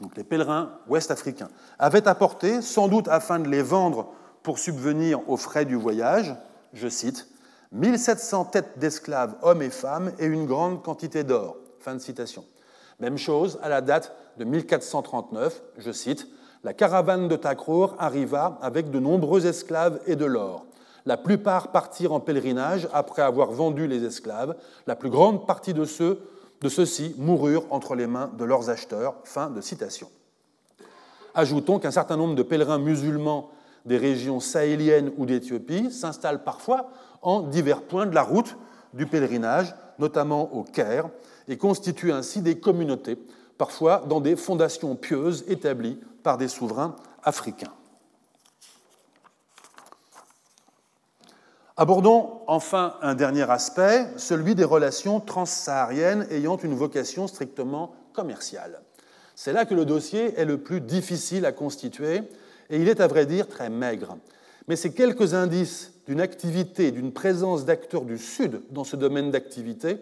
donc les pèlerins ouest-africains, avaient apporté, sans doute afin de les vendre pour subvenir aux frais du voyage, je cite, 1700 têtes d'esclaves, hommes et femmes, et une grande quantité d'or. Fin de citation. Même chose à la date de 1439, je cite, la caravane de Takrour arriva avec de nombreux esclaves et de l'or. La plupart partirent en pèlerinage après avoir vendu les esclaves. La plus grande partie de ceux de ceux-ci moururent entre les mains de leurs acheteurs. Fin de citation. Ajoutons qu'un certain nombre de pèlerins musulmans des régions sahéliennes ou d'Éthiopie s'installent parfois en divers points de la route du pèlerinage, notamment au Caire, et constituent ainsi des communautés, parfois dans des fondations pieuses établies par des souverains africains. Abordons enfin un dernier aspect, celui des relations transsahariennes ayant une vocation strictement commerciale. C'est là que le dossier est le plus difficile à constituer et il est à vrai dire très maigre. Mais ces quelques indices d'une activité, d'une présence d'acteurs du Sud dans ce domaine d'activité,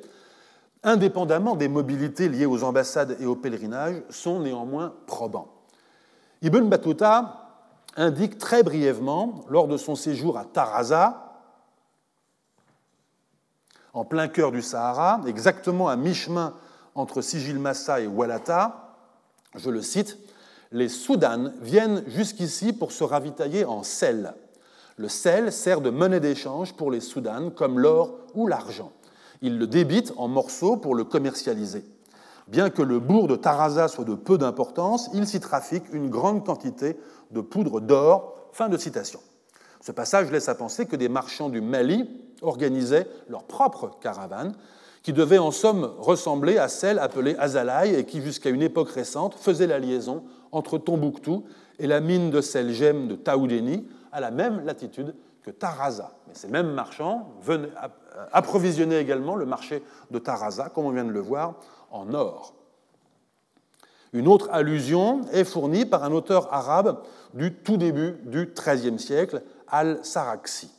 indépendamment des mobilités liées aux ambassades et aux pèlerinages, sont néanmoins probants. Ibn Battuta indique très brièvement, lors de son séjour à Taraza, en plein cœur du Sahara, exactement à mi-chemin entre Sigil Massa et Walata, je le cite, les Soudanes viennent jusqu'ici pour se ravitailler en sel. Le sel sert de monnaie d'échange pour les Soudanes comme l'or ou l'argent. Ils le débitent en morceaux pour le commercialiser. Bien que le bourg de Taraza soit de peu d'importance, il s'y trafique une grande quantité de poudre d'or. Fin de citation. Ce passage laisse à penser que des marchands du Mali organisaient leur propre caravane, qui devait en somme ressembler à celle appelée Azalaï et qui, jusqu'à une époque récente, faisait la liaison entre Tombouctou et la mine de sel gemme de Taoudeni, à la même latitude que Taraza. Mais ces mêmes marchands venaient approvisionner également le marché de Taraza, comme on vient de le voir, en or. Une autre allusion est fournie par un auteur arabe du tout début du XIIIe siècle, al-Saraksi.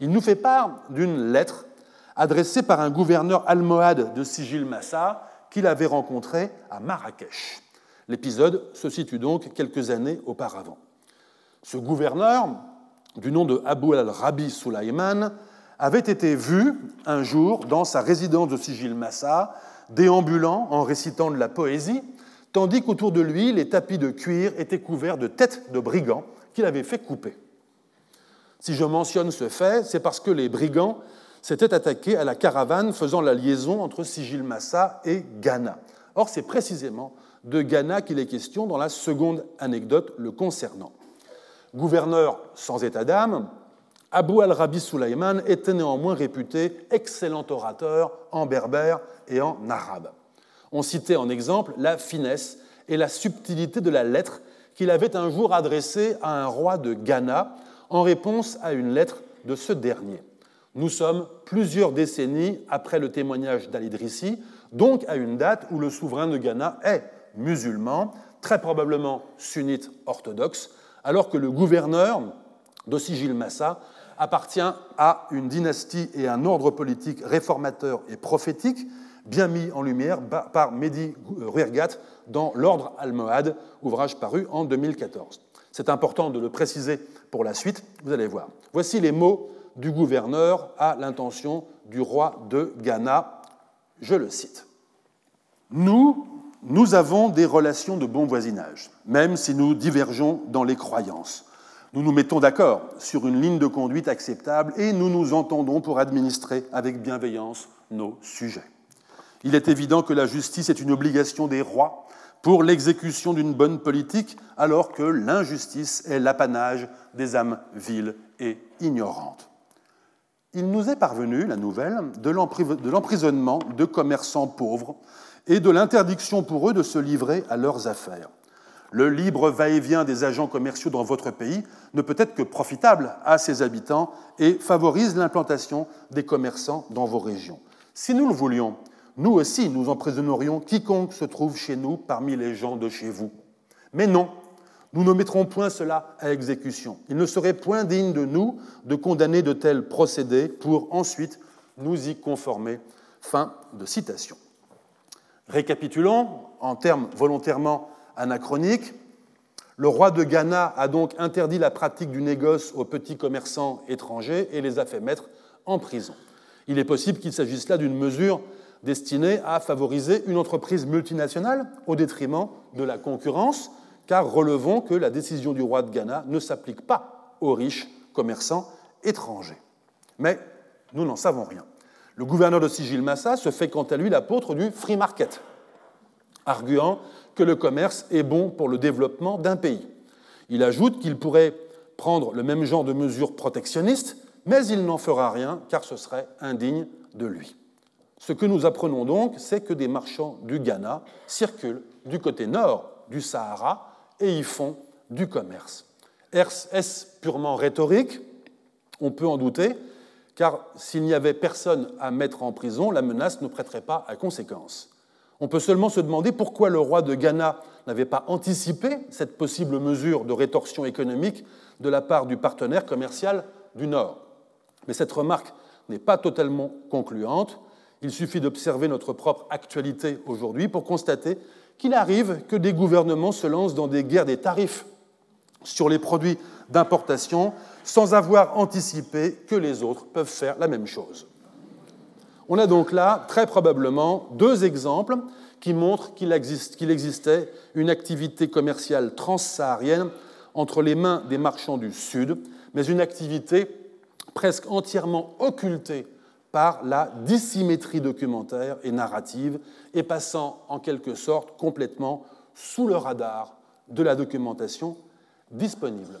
Il nous fait part d'une lettre adressée par un gouverneur almohade de Sigil Massa qu'il avait rencontré à Marrakech. L'épisode se situe donc quelques années auparavant. Ce gouverneur, du nom de Abu al-Rabi Sulaiman, avait été vu un jour dans sa résidence de Sigil Massa, déambulant en récitant de la poésie, tandis qu'autour de lui, les tapis de cuir étaient couverts de têtes de brigands qu'il avait fait couper. Si je mentionne ce fait, c'est parce que les brigands s'étaient attaqués à la caravane faisant la liaison entre Sigil Massa et Ghana. Or, c'est précisément de Ghana qu'il est question dans la seconde anecdote le concernant. Gouverneur sans état d'âme, Abu al-Rabi Sulaiman était néanmoins réputé excellent orateur en berbère et en arabe. On citait en exemple la finesse et la subtilité de la lettre qu'il avait un jour adressée à un roi de Ghana en réponse à une lettre de ce dernier. Nous sommes plusieurs décennies après le témoignage d'Al-Idrissi, donc à une date où le souverain de Ghana est musulman, très probablement sunnite orthodoxe, alors que le gouverneur d'Ossigil Massa appartient à une dynastie et un ordre politique réformateur et prophétique, bien mis en lumière par Mehdi Ruergat dans L'Ordre almohade, ouvrage paru en 2014. C'est important de le préciser pour la suite, vous allez voir. Voici les mots du gouverneur à l'intention du roi de Ghana. Je le cite. Nous, nous avons des relations de bon voisinage, même si nous divergeons dans les croyances. Nous nous mettons d'accord sur une ligne de conduite acceptable et nous nous entendons pour administrer avec bienveillance nos sujets. Il est évident que la justice est une obligation des rois pour l'exécution d'une bonne politique, alors que l'injustice est l'apanage des âmes viles et ignorantes. Il nous est parvenu la nouvelle de l'emprisonnement de commerçants pauvres et de l'interdiction pour eux de se livrer à leurs affaires. Le libre va-et-vient des agents commerciaux dans votre pays ne peut être que profitable à ses habitants et favorise l'implantation des commerçants dans vos régions. Si nous le voulions, nous aussi nous emprisonnerions quiconque se trouve chez nous parmi les gens de chez vous. Mais non, nous ne mettrons point cela à exécution. Il ne serait point digne de nous de condamner de tels procédés pour ensuite nous y conformer. Fin de citation. Récapitulons, en termes volontairement anachroniques, le roi de Ghana a donc interdit la pratique du négoce aux petits commerçants étrangers et les a fait mettre en prison. Il est possible qu'il s'agisse là d'une mesure destinée à favoriser une entreprise multinationale au détriment de la concurrence, car relevons que la décision du roi de Ghana ne s'applique pas aux riches commerçants étrangers. Mais nous n'en savons rien. Le gouverneur de Sigil Massa se fait quant à lui l'apôtre du free market, arguant que le commerce est bon pour le développement d'un pays. Il ajoute qu'il pourrait prendre le même genre de mesures protectionnistes, mais il n'en fera rien car ce serait indigne de lui. Ce que nous apprenons donc, c'est que des marchands du Ghana circulent du côté nord du Sahara et y font du commerce. Est-ce purement rhétorique? On peut en douter, car s'il n'y avait personne à mettre en prison, la menace ne prêterait pas à conséquence. On peut seulement se demander pourquoi le roi de Ghana n'avait pas anticipé cette possible mesure de rétorsion économique de la part du partenaire commercial du Nord. Mais cette remarque n'est pas totalement concluante. Il suffit d'observer notre propre actualité aujourd'hui pour constater qu'il arrive que des gouvernements se lancent dans des guerres des tarifs sur les produits d'importation sans avoir anticipé que les autres peuvent faire la même chose. On a donc là très probablement deux exemples qui montrent qu'il existait une activité commerciale transsaharienne entre les mains des marchands du Sud, mais une activité presque entièrement occultée par la dissymétrie documentaire et narrative et passant en quelque sorte complètement sous le radar de la documentation disponible.